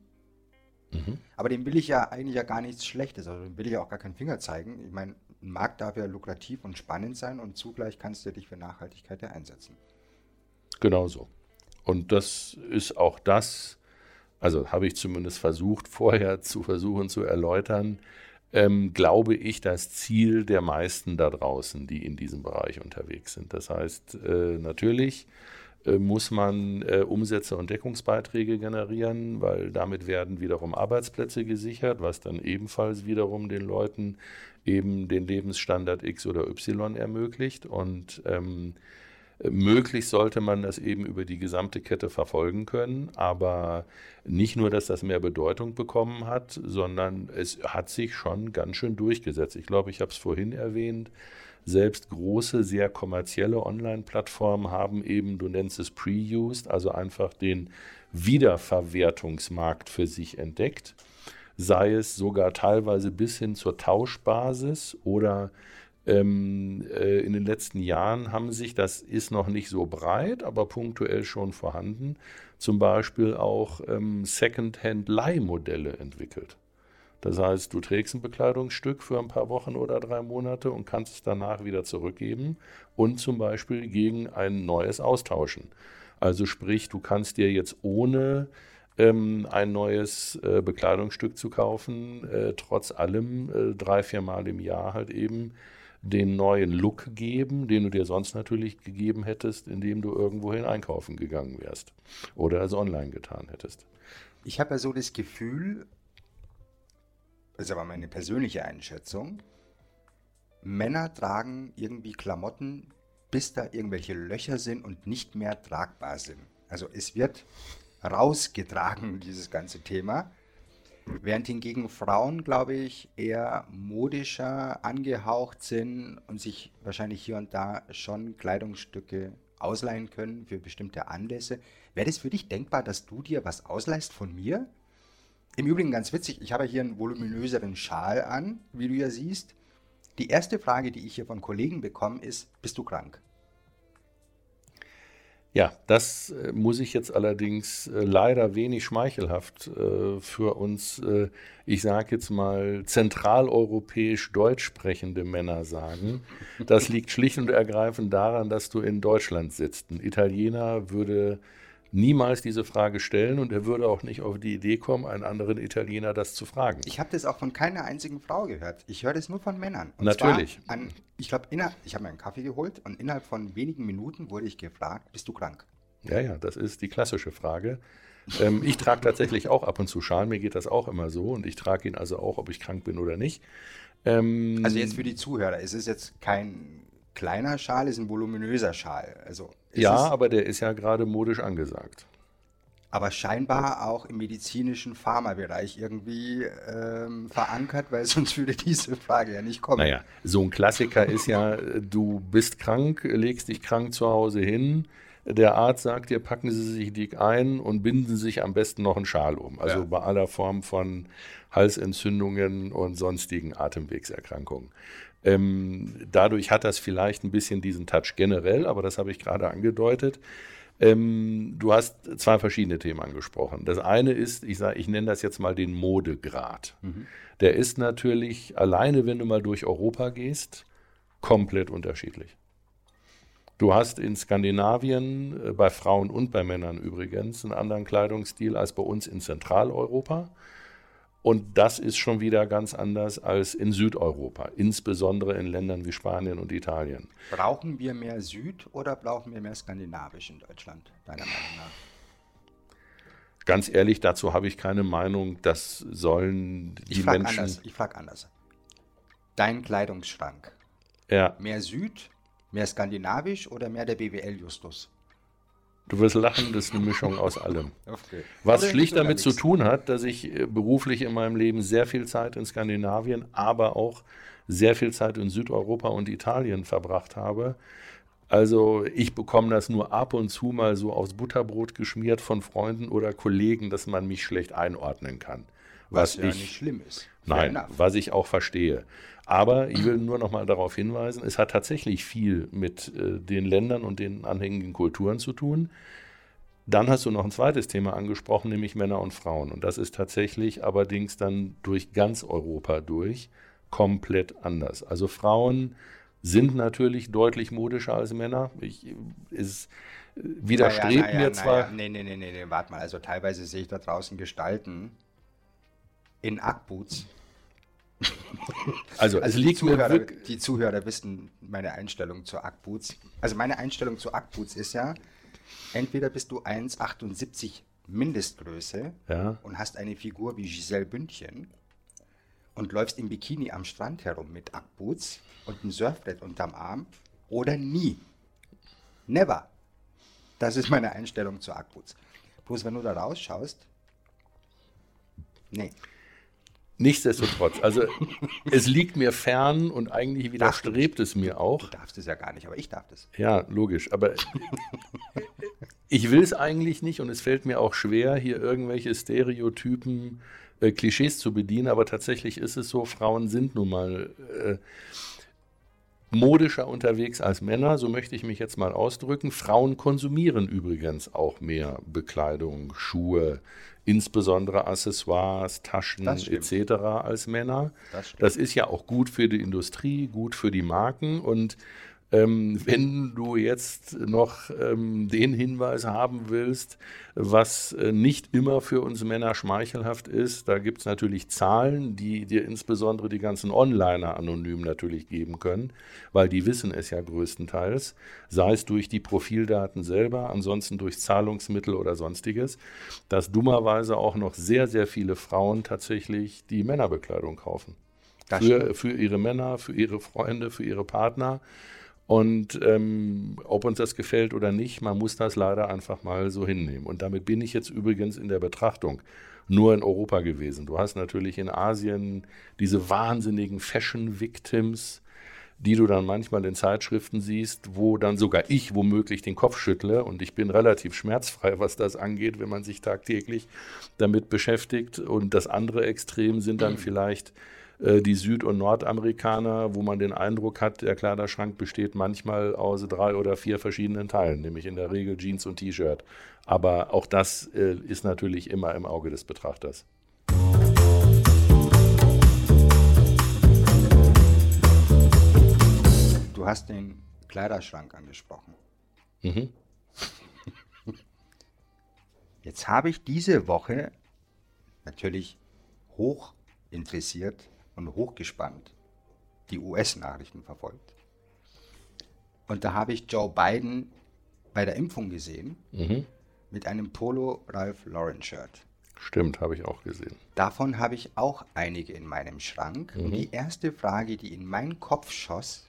Mhm. Aber dem will ich ja eigentlich ja gar nichts Schlechtes. Also dem will ich ja auch gar keinen Finger zeigen. Ich meine, ein Markt darf ja lukrativ und spannend sein und zugleich kannst du dich für Nachhaltigkeit ja einsetzen. Genau so. Und das ist auch das, also habe ich zumindest versucht, vorher zu versuchen zu erläutern, ähm, glaube ich, das Ziel der meisten da draußen, die in diesem Bereich unterwegs sind. Das heißt, äh, natürlich äh, muss man äh, Umsätze und Deckungsbeiträge generieren, weil damit werden wiederum Arbeitsplätze gesichert, was dann ebenfalls wiederum den Leuten eben den Lebensstandard X oder Y ermöglicht. Und ähm, möglich sollte man das eben über die gesamte Kette verfolgen können, aber nicht nur, dass das mehr Bedeutung bekommen hat, sondern es hat sich schon ganz schön durchgesetzt. Ich glaube, ich habe es vorhin erwähnt. Selbst große, sehr kommerzielle Online-Plattformen haben eben, du nennst es pre-used, also einfach den Wiederverwertungsmarkt für sich entdeckt, sei es sogar teilweise bis hin zur Tauschbasis oder Ähm, äh, in den letzten Jahren haben sich, das ist noch nicht so breit, aber punktuell schon vorhanden, zum Beispiel auch ähm, Second-Hand-Leihmodelle entwickelt. Das heißt, du trägst ein Bekleidungsstück für ein paar Wochen oder drei Monate und kannst es danach wieder zurückgeben und zum Beispiel gegen ein neues austauschen. Also sprich, du kannst dir jetzt ohne ähm, ein neues äh, Bekleidungsstück zu kaufen, äh, trotz allem äh, drei, vier Mal im Jahr halt eben den neuen Look geben, den du dir sonst natürlich gegeben hättest, indem du irgendwohin einkaufen gegangen wärst oder es online getan hättest. Ich habe ja so das Gefühl, das ist aber meine persönliche Einschätzung, Männer tragen irgendwie Klamotten, bis da irgendwelche Löcher sind und nicht mehr tragbar sind. Also es wird rausgetragen, dieses ganze Thema. Während hingegen Frauen, glaube ich, eher modischer angehaucht sind und sich wahrscheinlich hier und da schon Kleidungsstücke ausleihen können für bestimmte Anlässe. Wäre das für dich denkbar, dass du dir was ausleihst von mir? Im Übrigen ganz witzig, ich habe hier einen voluminöseren Schal an, wie du ja siehst. Die erste Frage, die ich hier von Kollegen bekomme, ist, bist du krank? Ja, das äh, muss ich jetzt allerdings äh, leider wenig schmeichelhaft äh, für uns, ich sage jetzt mal, zentraleuropäisch deutsch sprechende Männer sagen. Das liegt schlicht und ergreifend daran, dass du in Deutschland sitzt. Ein Italiener würde niemals diese Frage stellen und er würde auch nicht auf die Idee kommen, einen anderen Italiener das zu fragen. Ich habe das auch von keiner einzigen Frau gehört. Ich höre das nur von Männern. Und Natürlich. An, ich glaube, ich habe mir einen Kaffee geholt und innerhalb von wenigen Minuten wurde ich gefragt, bist du krank? Ja, ja, das ist die klassische Frage. Ähm, ich trage tatsächlich auch ab und zu Schal, mir geht das auch immer so und ich trage ihn also auch, ob ich krank bin oder nicht. Ähm, also jetzt für die Zuhörer, es ist jetzt kein kleiner Schal, ist ein voluminöser Schal. Also ja, aber der ist ja gerade modisch angesagt. Aber scheinbar auch im medizinischen Pharmabereich irgendwie ähm, verankert, weil sonst würde diese Frage ja nicht kommen. Naja, so ein Klassiker ist ja, du bist krank, legst dich krank zu Hause hin, der Arzt sagt dir, packen Sie sich dick ein und binden sich am besten noch einen Schal um. Also ja. bei aller Form von Halsentzündungen und sonstigen Atemwegserkrankungen. Ähm, dadurch hat das vielleicht ein bisschen diesen Touch generell, aber das habe ich gerade angedeutet. Ähm, du hast zwei verschiedene Themen angesprochen. Das eine ist, ich sage, ich nenne das jetzt mal den Modegrad. Mhm. Der ist natürlich alleine, wenn du mal durch Europa gehst, komplett unterschiedlich. Du hast in Skandinavien äh, bei Frauen und bei Männern übrigens einen anderen Kleidungsstil als bei uns in Zentraleuropa. Und das ist schon wieder ganz anders als in Südeuropa, insbesondere in Ländern wie Spanien und Italien. Brauchen wir mehr Süd oder brauchen wir mehr Skandinavisch in Deutschland, deiner Meinung nach? Ganz ehrlich, dazu habe ich keine Meinung. Das sollen die ich Menschen. Anders, ich frage anders. Dein Kleidungsschrank. Ja. Mehr Süd, mehr Skandinavisch oder mehr der BWL-Justus? Du wirst lachen, das ist eine Mischung aus allem. Okay. Was schlicht damit zu tun hat, dass ich äh, beruflich in meinem Leben sehr viel Zeit in Skandinavien, aber auch sehr viel Zeit in Südeuropa und Italien verbracht habe. Also ich bekomme das nur ab und zu mal so aufs Butterbrot geschmiert von Freunden oder Kollegen, dass man mich schlecht einordnen kann. Was, was ja ich, nicht schlimm ist. Nein, was ich auch verstehe. Aber ich will nur noch mal darauf hinweisen, es hat tatsächlich viel mit äh, den Ländern und den anhängigen Kulturen zu tun. Dann hast du noch ein zweites Thema angesprochen, nämlich Männer und Frauen. Und das ist tatsächlich allerdings dann durch ganz Europa durch komplett anders. Also Frauen sind natürlich deutlich modischer als Männer. Ich, es widerstrebt naja, naja, mir zwar. Naja. Nee, nee, nee, nee, nee, warte mal. Also teilweise sehe ich da draußen Gestalten in Ackboots also, also liegt Zuhörer, die Zuhörer wissen meine Einstellung zu Ackboots. Also meine Einstellung zu Ackboots ist ja, entweder bist du 1,78 Mindestgröße ja. und hast eine Figur wie Giselle Bündchen und läufst im Bikini am Strand herum mit Ackboots und einem Surfbrett unterm Arm oder nie. Never. Das ist meine Einstellung zu Ackboots. Bloß wenn du da rausschaust, nee. Nichtsdestotrotz, also es liegt mir fern und eigentlich widerstrebt es mir auch. Du darfst es ja gar nicht, aber ich darf es. Ja, logisch. Aber ich will es eigentlich nicht und es fällt mir auch schwer, hier irgendwelche Stereotypen, äh, Klischees zu bedienen. Aber tatsächlich ist es so, Frauen sind nun mal äh, modischer unterwegs als Männer, so möchte ich mich jetzt mal ausdrücken. Frauen konsumieren übrigens auch mehr Bekleidung, Schuhe, insbesondere Accessoires, Taschen etc. als Männer. Das, das, ist ja auch gut für die Industrie, gut für die Marken und ähm, wenn du jetzt noch ähm, den Hinweis haben willst, was äh, nicht immer für uns Männer schmeichelhaft ist, da gibt es natürlich Zahlen, die dir insbesondere die ganzen Onliner anonym natürlich geben können, weil die wissen es ja größtenteils, sei es durch die Profildaten selber, ansonsten durch Zahlungsmittel oder sonstiges, dass dummerweise auch noch sehr, sehr viele Frauen tatsächlich die Männerbekleidung kaufen. Für, für ihre Männer, für ihre Freunde, für ihre Partner. Und ähm, ob uns das gefällt oder nicht, man muss das leider einfach mal so hinnehmen. Und damit bin ich jetzt übrigens in der Betrachtung nur in Europa gewesen. Du hast natürlich in Asien diese wahnsinnigen Fashion-Victims, die du dann manchmal in Zeitschriften siehst, wo dann sogar ich womöglich den Kopf schüttle und ich bin relativ schmerzfrei, was das angeht, wenn man sich tagtäglich damit beschäftigt. Und das andere Extrem sind dann vielleicht die Süd- und Nordamerikaner, wo man den Eindruck hat, der Kleiderschrank besteht manchmal aus drei oder vier verschiedenen Teilen, nämlich in der Regel Jeans und T-Shirt. Aber auch das äh, ist natürlich immer im Auge des Betrachters. Du hast den Kleiderschrank angesprochen. Mhm. Jetzt habe ich diese Woche natürlich hoch interessiert und hochgespannt die US-Nachrichten verfolgt. Und da habe ich Joe Biden bei der Impfung gesehen mhm. mit einem Polo Ralph Lauren Shirt. Stimmt, habe ich auch gesehen. Davon habe ich auch einige in meinem Schrank. Mhm. Und die erste Frage, die in meinen Kopf schoss,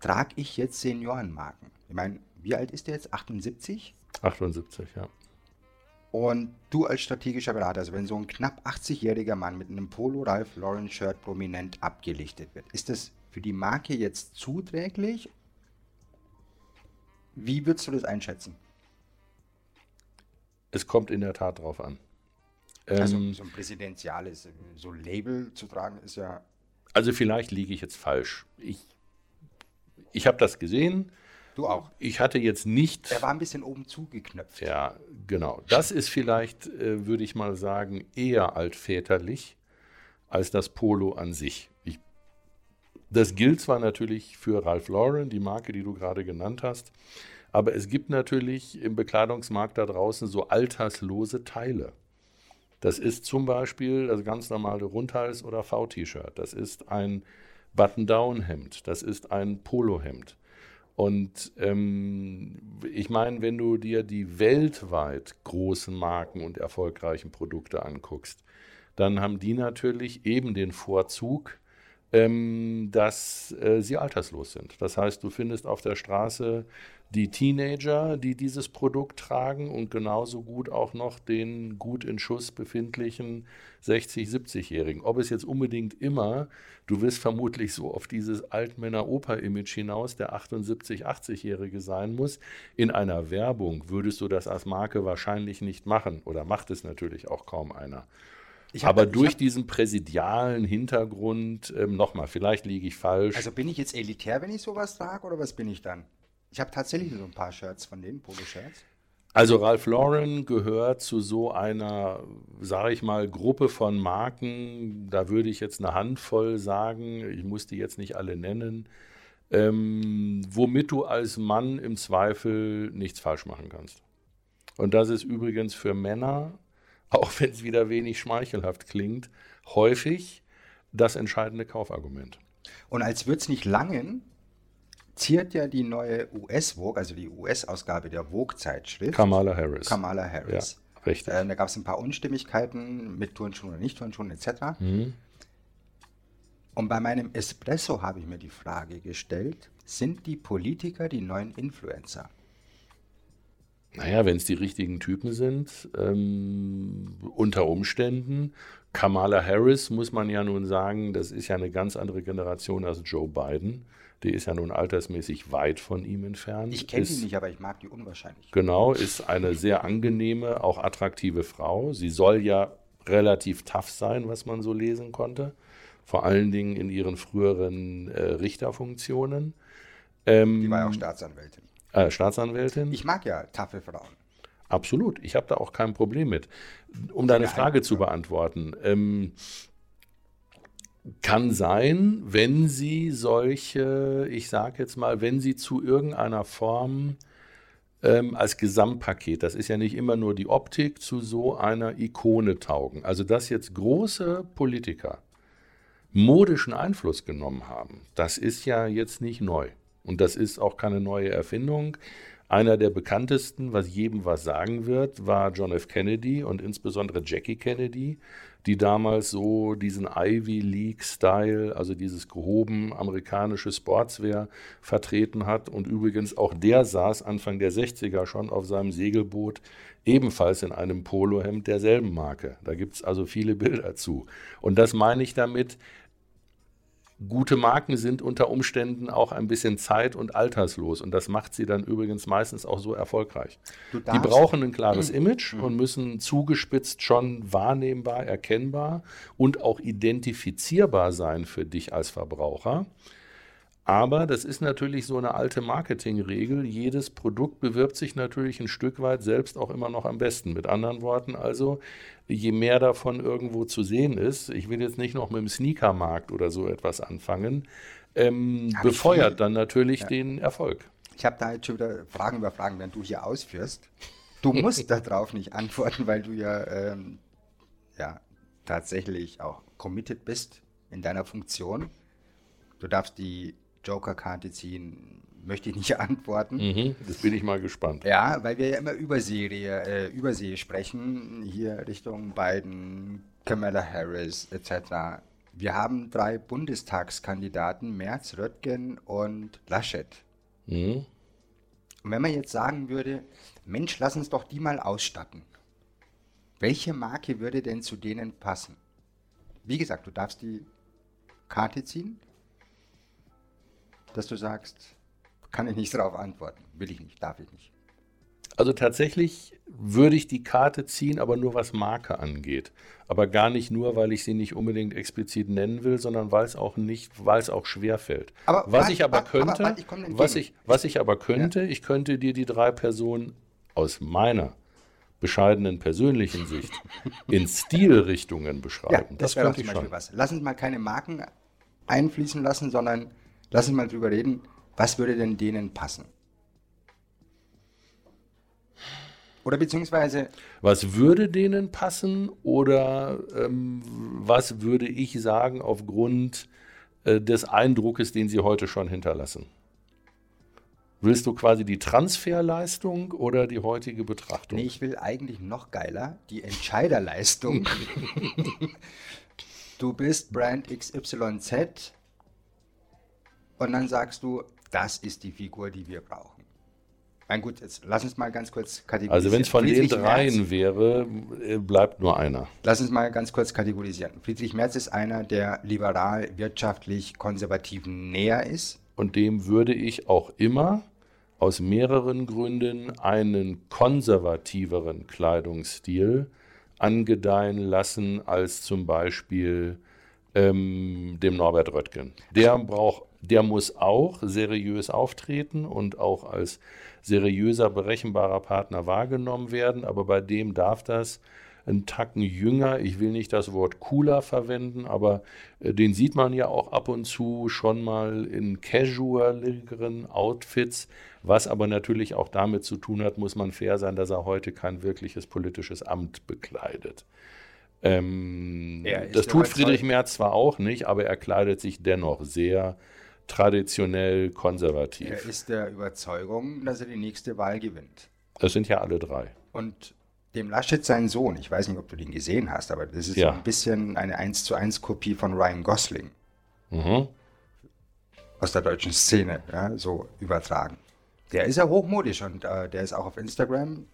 trage ich jetzt Seniorenmarken? Ich meine, wie alt ist der jetzt? 78? 78, ja. Und du als strategischer Berater, also wenn so ein knapp 80-jähriger Mann mit einem Polo Ralph Lauren Shirt prominent abgelichtet wird, ist das für die Marke jetzt zuträglich? Wie würdest du das einschätzen? Es kommt in der Tat drauf an. Also ähm, so ein präsidentiales so Label zu tragen ist ja. Also vielleicht liege ich jetzt falsch. Ich, ich habe das gesehen Du auch. Ich hatte jetzt nicht. Er war ein bisschen oben zugeknöpft. Ja, genau. Das ist vielleicht, äh, würde ich mal sagen, eher altväterlich als das Polo an sich. Ich, das gilt zwar natürlich für Ralph Lauren, die Marke, die du gerade genannt hast, aber es gibt natürlich im Bekleidungsmarkt da draußen so alterslose Teile. Das ist zum Beispiel das ganz normale Rundhals- oder V-T-Shirt. Das ist ein Button-Down-Hemd. Das ist ein Polohemd. Und ähm, ich meine, wenn du dir die weltweit großen Marken und erfolgreichen Produkte anguckst, dann haben die natürlich eben den Vorzug, ähm, dass äh, sie alterslos sind. Das heißt, du findest auf der Straße die Teenager, die dieses Produkt tragen und genauso gut auch noch den gut in Schuss befindlichen 60-, 70-Jährigen. Ob es jetzt unbedingt immer, du wirst vermutlich so auf dieses Altmänner-Oper-Image hinaus, der 78-, 80-Jährige sein muss. In einer Werbung würdest du das als Marke wahrscheinlich nicht machen oder macht es natürlich auch kaum einer. Hab, Aber durch hab, diesen präsidialen Hintergrund, ähm, nochmal, vielleicht liege ich falsch. Also bin ich jetzt elitär, wenn ich sowas trage, oder was bin ich dann? Ich habe tatsächlich so ein paar Shirts von denen, Polo-Shirts. Also Ralph Lauren gehört zu so einer, sage ich mal, Gruppe von Marken, da würde ich jetzt eine Handvoll sagen, ich muss die jetzt nicht alle nennen, ähm, womit du als Mann im Zweifel nichts falsch machen kannst. Und das ist übrigens für Männer, auch wenn es wieder wenig schmeichelhaft klingt, häufig das entscheidende Kaufargument. Und als würde es nicht langen, ziert ja die neue US-Vogue, also die US-Ausgabe der Vogue-Zeitschrift. Kamala Harris. Kamala Harris. Ja, richtig. Äh, da gab es ein paar Unstimmigkeiten mit Turnschuhen oder Nicht-Turnschuhen etc. Mhm. Und bei meinem Espresso habe ich mir die Frage gestellt, sind die Politiker die neuen Influencer? Naja, wenn es die richtigen Typen sind, ähm, unter Umständen. Kamala Harris, muss man ja nun sagen, das ist ja eine ganz andere Generation als Joe Biden. Die ist ja nun altersmäßig weit von ihm entfernt. Ich kenne die nicht, aber ich mag die unwahrscheinlich. Genau, ist eine sehr angenehme, auch attraktive Frau. Sie soll ja relativ tough sein, was man so lesen konnte. vor allen Dingen in ihren früheren äh, Richterfunktionen. Ähm, die war ja auch Staatsanwältin. Äh, Staatsanwältin. Ich mag ja taffe Frauen. Absolut, ich habe da auch kein Problem mit. Um deine Frage zu beantworten, ähm, kann sein, wenn sie solche, ich sage jetzt mal, wenn sie zu irgendeiner Form ähm, als Gesamtpaket, das ist ja nicht immer nur die Optik, zu so einer Ikone taugen. Also dass jetzt große Politiker modischen Einfluss genommen haben, das ist ja jetzt nicht neu. Und das ist auch keine neue Erfindung. Einer der bekanntesten, was jedem was sagen wird, war John F. Kennedy und insbesondere Jackie Kennedy, die damals so diesen Ivy League-Style, also dieses gehoben amerikanische Sportswear vertreten hat. Und übrigens auch der saß Anfang der 60er schon auf seinem Segelboot, ebenfalls in einem Polohemd derselben Marke. Da gibt es also viele Bilder zu. Und das meine ich damit, gute Marken sind unter Umständen auch ein bisschen zeit- und alterslos. Und das macht sie dann übrigens meistens auch so erfolgreich. Die brauchen ein klares mhm. Image mhm. und müssen zugespitzt schon wahrnehmbar, erkennbar und auch identifizierbar sein für dich als Verbraucher. Aber das ist natürlich so eine alte Marketingregel. Jedes Produkt bewirbt sich natürlich ein Stück weit selbst auch immer noch am besten. Mit anderen Worten also, je mehr davon irgendwo zu sehen ist, ich will jetzt nicht noch mit dem Sneakermarkt oder so etwas anfangen, ähm, befeuert dann natürlich ja. den Erfolg. Ich habe da jetzt schon wieder Fragen über Fragen, wenn du hier ausführst. Du musst darauf nicht antworten, weil du ja, ähm, ja tatsächlich auch committed bist in deiner Funktion. Du darfst die Joker-Karte ziehen, möchte ich nicht antworten. Mhm, das bin ich mal gespannt. Ja, weil wir ja immer über Serie, äh, über See sprechen, hier Richtung Biden, Kamala Harris etc. Wir haben drei Bundestagskandidaten, Merz, Röttgen und Laschet. Mhm. Und wenn man jetzt sagen würde, Mensch, lass uns doch die mal ausstatten. Welche Marke würde denn zu denen passen? Wie gesagt, du darfst die Karte ziehen dass du sagst, kann ich nicht darauf antworten, will ich nicht, darf ich nicht? Also tatsächlich würde ich die Karte ziehen, aber nur was Marke angeht. Aber gar nicht nur, weil ich sie nicht unbedingt explizit nennen will, sondern weil es auch nicht, weil es auch schwer fällt. Aber, was ich aber könnte, aber, ich was ich, was ich aber könnte, ja. ich könnte dir die drei Personen aus meiner bescheidenen persönlichen Sicht in Stilrichtungen beschreiben. Ja, das, das wäre zum Beispiel schon. was. Lass uns mal keine Marken einfließen lassen, sondern Lass uns mal drüber reden, was würde denn denen passen? Oder beziehungsweise. Was würde denen passen oder ähm, was würde ich sagen aufgrund äh, des Eindruckes, den sie heute schon hinterlassen? Willst du quasi die Transferleistung oder die heutige Betrachtung? Nee, ich will eigentlich noch geiler die Entscheiderleistung. du bist Brand XYZ, und dann sagst du, das ist die Figur, die wir brauchen. Mein gut, jetzt lass uns mal ganz kurz kategorisieren. Also wenn es von Friedrich den dreien Merz, wäre, äh, bleibt nur einer. Lass uns mal ganz kurz kategorisieren. Friedrich Merz ist einer, der liberal, wirtschaftlich, konservativ näher ist. Und dem würde ich auch immer aus mehreren Gründen einen konservativeren Kleidungsstil angedeihen lassen als zum Beispiel ähm, dem Norbert Röttgen. Der braucht der muss auch seriös auftreten und auch als seriöser, berechenbarer Partner wahrgenommen werden, aber bei dem darf das ein Tacken jünger, ich will nicht das Wort cooler verwenden, aber äh, den sieht man ja auch ab und zu schon mal in casualigeren Outfits, was aber natürlich auch damit zu tun hat, muss man fair sein, dass er heute kein wirkliches politisches Amt bekleidet. Ähm, das tut Friedrich Merz zwar auch nicht, aber er kleidet sich dennoch sehr traditionell konservativ. Er ist der Überzeugung, dass er die nächste Wahl gewinnt. Das sind ja alle drei. Und dem Laschet sein Sohn, ich weiß nicht, ob du den gesehen hast, aber das ist ja. ein bisschen eine 1 zu 1 Kopie von Ryan Gosling. Mhm. Aus der deutschen Szene, ja, so übertragen. Der ist ja hochmodisch und äh, der ist auch auf Instagram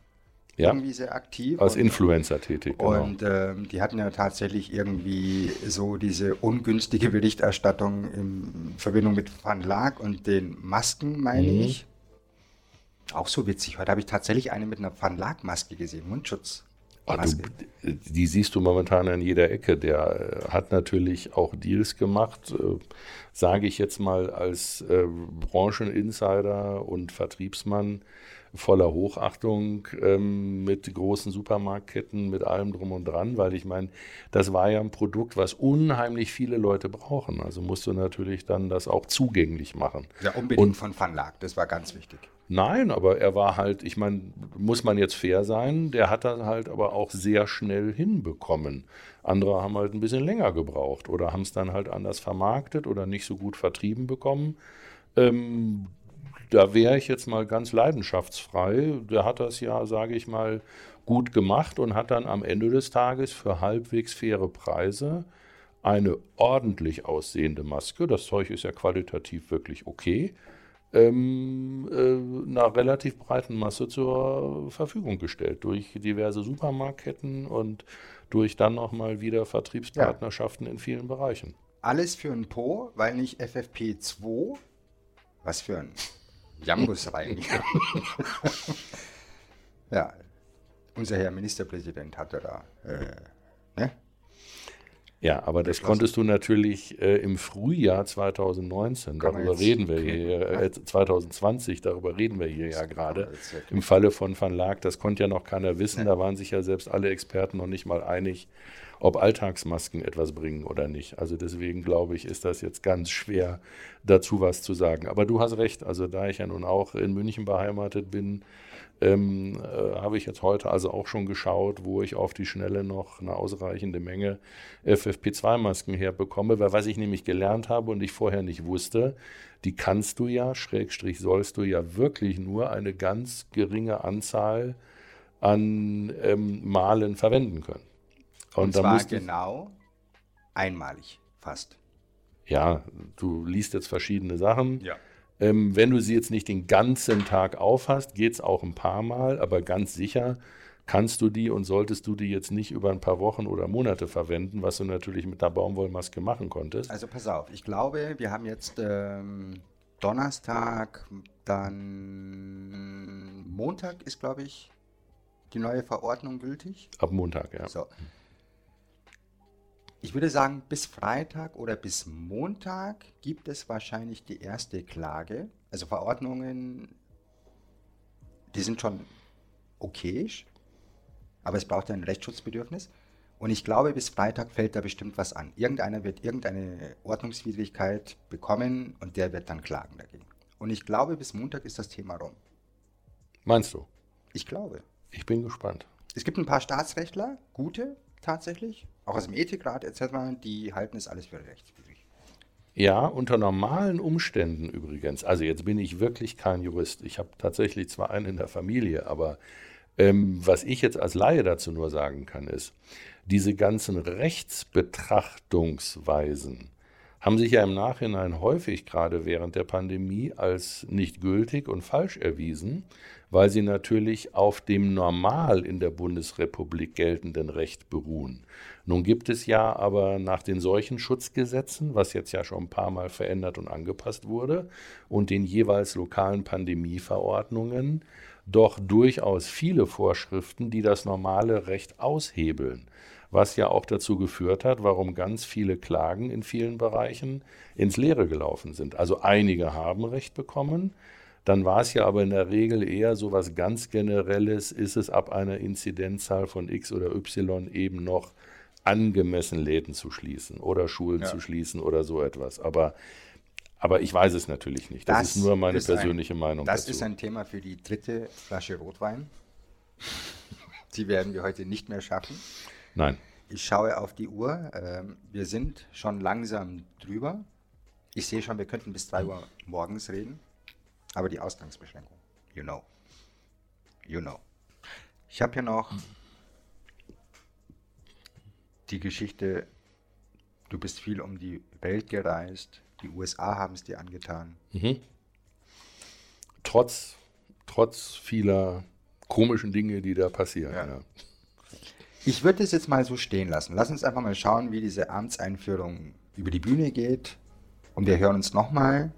ja. irgendwie sehr aktiv. Als und, Influencer tätig. Genau. Und ähm, die hatten ja tatsächlich irgendwie so diese ungünstige Berichterstattung in Verbindung mit Van Laak und den Masken, meine mhm. ich. Auch so witzig. Heute habe ich tatsächlich eine mit einer Van Laak-Maske gesehen, Mundschutz. Oh, du, die siehst du momentan an jeder Ecke. Der äh, hat natürlich auch Deals gemacht, äh, sage ich jetzt mal als äh, Brancheninsider und Vertriebsmann voller Hochachtung ähm, mit großen Supermarktketten, mit allem drum und dran, weil ich meine, das war ja ein Produkt, was unheimlich viele Leute brauchen. Also musst du natürlich dann das auch zugänglich machen. Ja, unbedingt und, von Funlag, das war ganz wichtig. Nein, aber er war halt, ich meine, muss man jetzt fair sein, der hat das halt aber auch sehr schnell hinbekommen. Andere haben halt ein bisschen länger gebraucht oder haben es dann halt anders vermarktet oder nicht so gut vertrieben bekommen. Ähm, da wäre ich jetzt mal ganz leidenschaftsfrei. Der hat das ja, sage ich mal, gut gemacht und hat dann am Ende des Tages für halbwegs faire Preise eine ordentlich aussehende Maske, das Zeug ist ja qualitativ wirklich okay, ähm, äh, einer relativ breiten Masse zur Verfügung gestellt durch diverse Supermarktketten und durch dann nochmal wieder Vertriebspartnerschaften ja. in vielen Bereichen. Alles für ein Po, weil nicht FFP2. Was für ein Jambus rein. ja, unser Herr Ministerpräsident hatte da, äh, ne? Ja, aber das konntest du natürlich äh, im Frühjahr 2019, Kann darüber reden wir hier, äh, 2020, darüber reden wir hier ja gerade. Im Falle von Van Laak, das konnte ja noch keiner wissen, da waren sich ja selbst alle Experten noch nicht mal einig, ob Alltagsmasken etwas bringen oder nicht. Also deswegen glaube ich, ist das jetzt ganz schwer, dazu was zu sagen. Aber du hast recht, also da ich ja nun auch in München beheimatet bin, ähm, äh, habe ich jetzt heute also auch schon geschaut, wo ich auf die Schnelle noch eine ausreichende Menge FFP2-Masken herbekomme, weil was ich nämlich gelernt habe und ich vorher nicht wusste, die kannst du ja, Schrägstrich sollst du ja wirklich nur eine ganz geringe Anzahl an ähm, Malen verwenden können. Und, und zwar genau einmalig fast. Ja, du liest jetzt verschiedene Sachen. Ja. Ähm, wenn du sie jetzt nicht den ganzen Tag aufhast, geht es auch ein paar Mal, aber ganz sicher kannst du die und solltest du die jetzt nicht über ein paar Wochen oder Monate verwenden, was du natürlich mit der Baumwollmaske machen konntest. Also pass auf, ich glaube, wir haben jetzt ähm, Donnerstag, dann Montag ist, glaube ich, die neue Verordnung gültig. Ab Montag, ja. So. Ich würde sagen, bis Freitag oder bis Montag gibt es wahrscheinlich die erste Klage. Also Verordnungen, die sind schon okay, aber es braucht ein Rechtsschutzbedürfnis. Und ich glaube, bis Freitag fällt da bestimmt was an. Irgendeiner wird irgendeine Ordnungswidrigkeit bekommen und der wird dann klagen dagegen. Und ich glaube, bis Montag ist das Thema rum. Meinst du? Ich glaube. Ich bin gespannt. Es gibt ein paar Staatsrechtler, gute, tatsächlich, auch aus dem Ethikrat etc., die halten es alles für rechtswidrig. Ja, unter normalen Umständen übrigens. Also jetzt bin ich wirklich kein Jurist. Ich habe tatsächlich zwar einen in der Familie, aber ähm, was ich jetzt als Laie dazu nur sagen kann, ist, diese ganzen Rechtsbetrachtungsweisen haben sich ja im Nachhinein häufig gerade während der Pandemie als nicht gültig und falsch erwiesen, weil sie natürlich auf dem normal in der Bundesrepublik geltenden Recht beruhen. Nun gibt es ja aber nach den Seuchenschutzgesetzen, was jetzt ja schon ein paar Mal verändert und angepasst wurde, und den jeweils lokalen Pandemieverordnungen doch durchaus viele Vorschriften, die das normale Recht aushebeln. Was ja auch dazu geführt hat, warum ganz viele Klagen in vielen Bereichen ins Leere gelaufen sind. Also einige haben Recht bekommen, dann war es ja aber in der Regel eher so was ganz Generelles, ist es ab einer Inzidenzzahl von X oder Y eben noch angemessen Läden zu schließen oder Schulen ja. zu schließen oder so etwas. Aber, aber ich weiß es natürlich nicht. Das, das ist nur meine ist persönliche ein, Meinung. Das dazu. ist ein Thema für die dritte Flasche Rotwein. Die werden wir heute nicht mehr schaffen. Nein. Ich schaue auf die Uhr. Ähm, wir sind schon langsam drüber. Ich sehe schon, wir könnten bis 3 Uhr morgens reden. Aber die Ausgangsbeschränkung, you know. You know. Ich habe hier noch die Geschichte, du bist viel um die Welt gereist, die USA haben es dir angetan. Mhm. Trotz, trotz vieler komischen Dinge, die da passieren. Ja. Ja. Ich würde es jetzt mal so stehen lassen. Lass uns einfach mal schauen, wie diese Amtseinführung über die Bühne geht. Und wir hören uns nochmal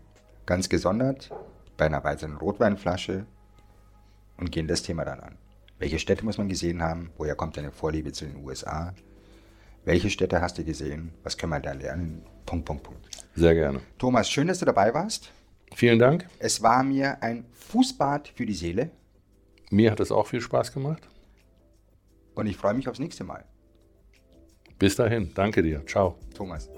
ganz gesondert bei einer weiteren Rotweinflasche und gehen das Thema dann an. Welche Städte muss man gesehen haben? Woher kommt deine Vorliebe zu den USA? Welche Städte hast du gesehen? Was können wir da lernen? Punkt, Punkt, Punkt. Sehr gerne. Thomas, schön, dass du dabei warst. Vielen Dank. Es war mir ein Fußbad für die Seele. Mir hat es auch viel Spaß gemacht. Und ich freue mich aufs nächste Mal. Bis dahin. Danke dir. Ciao. Thomas.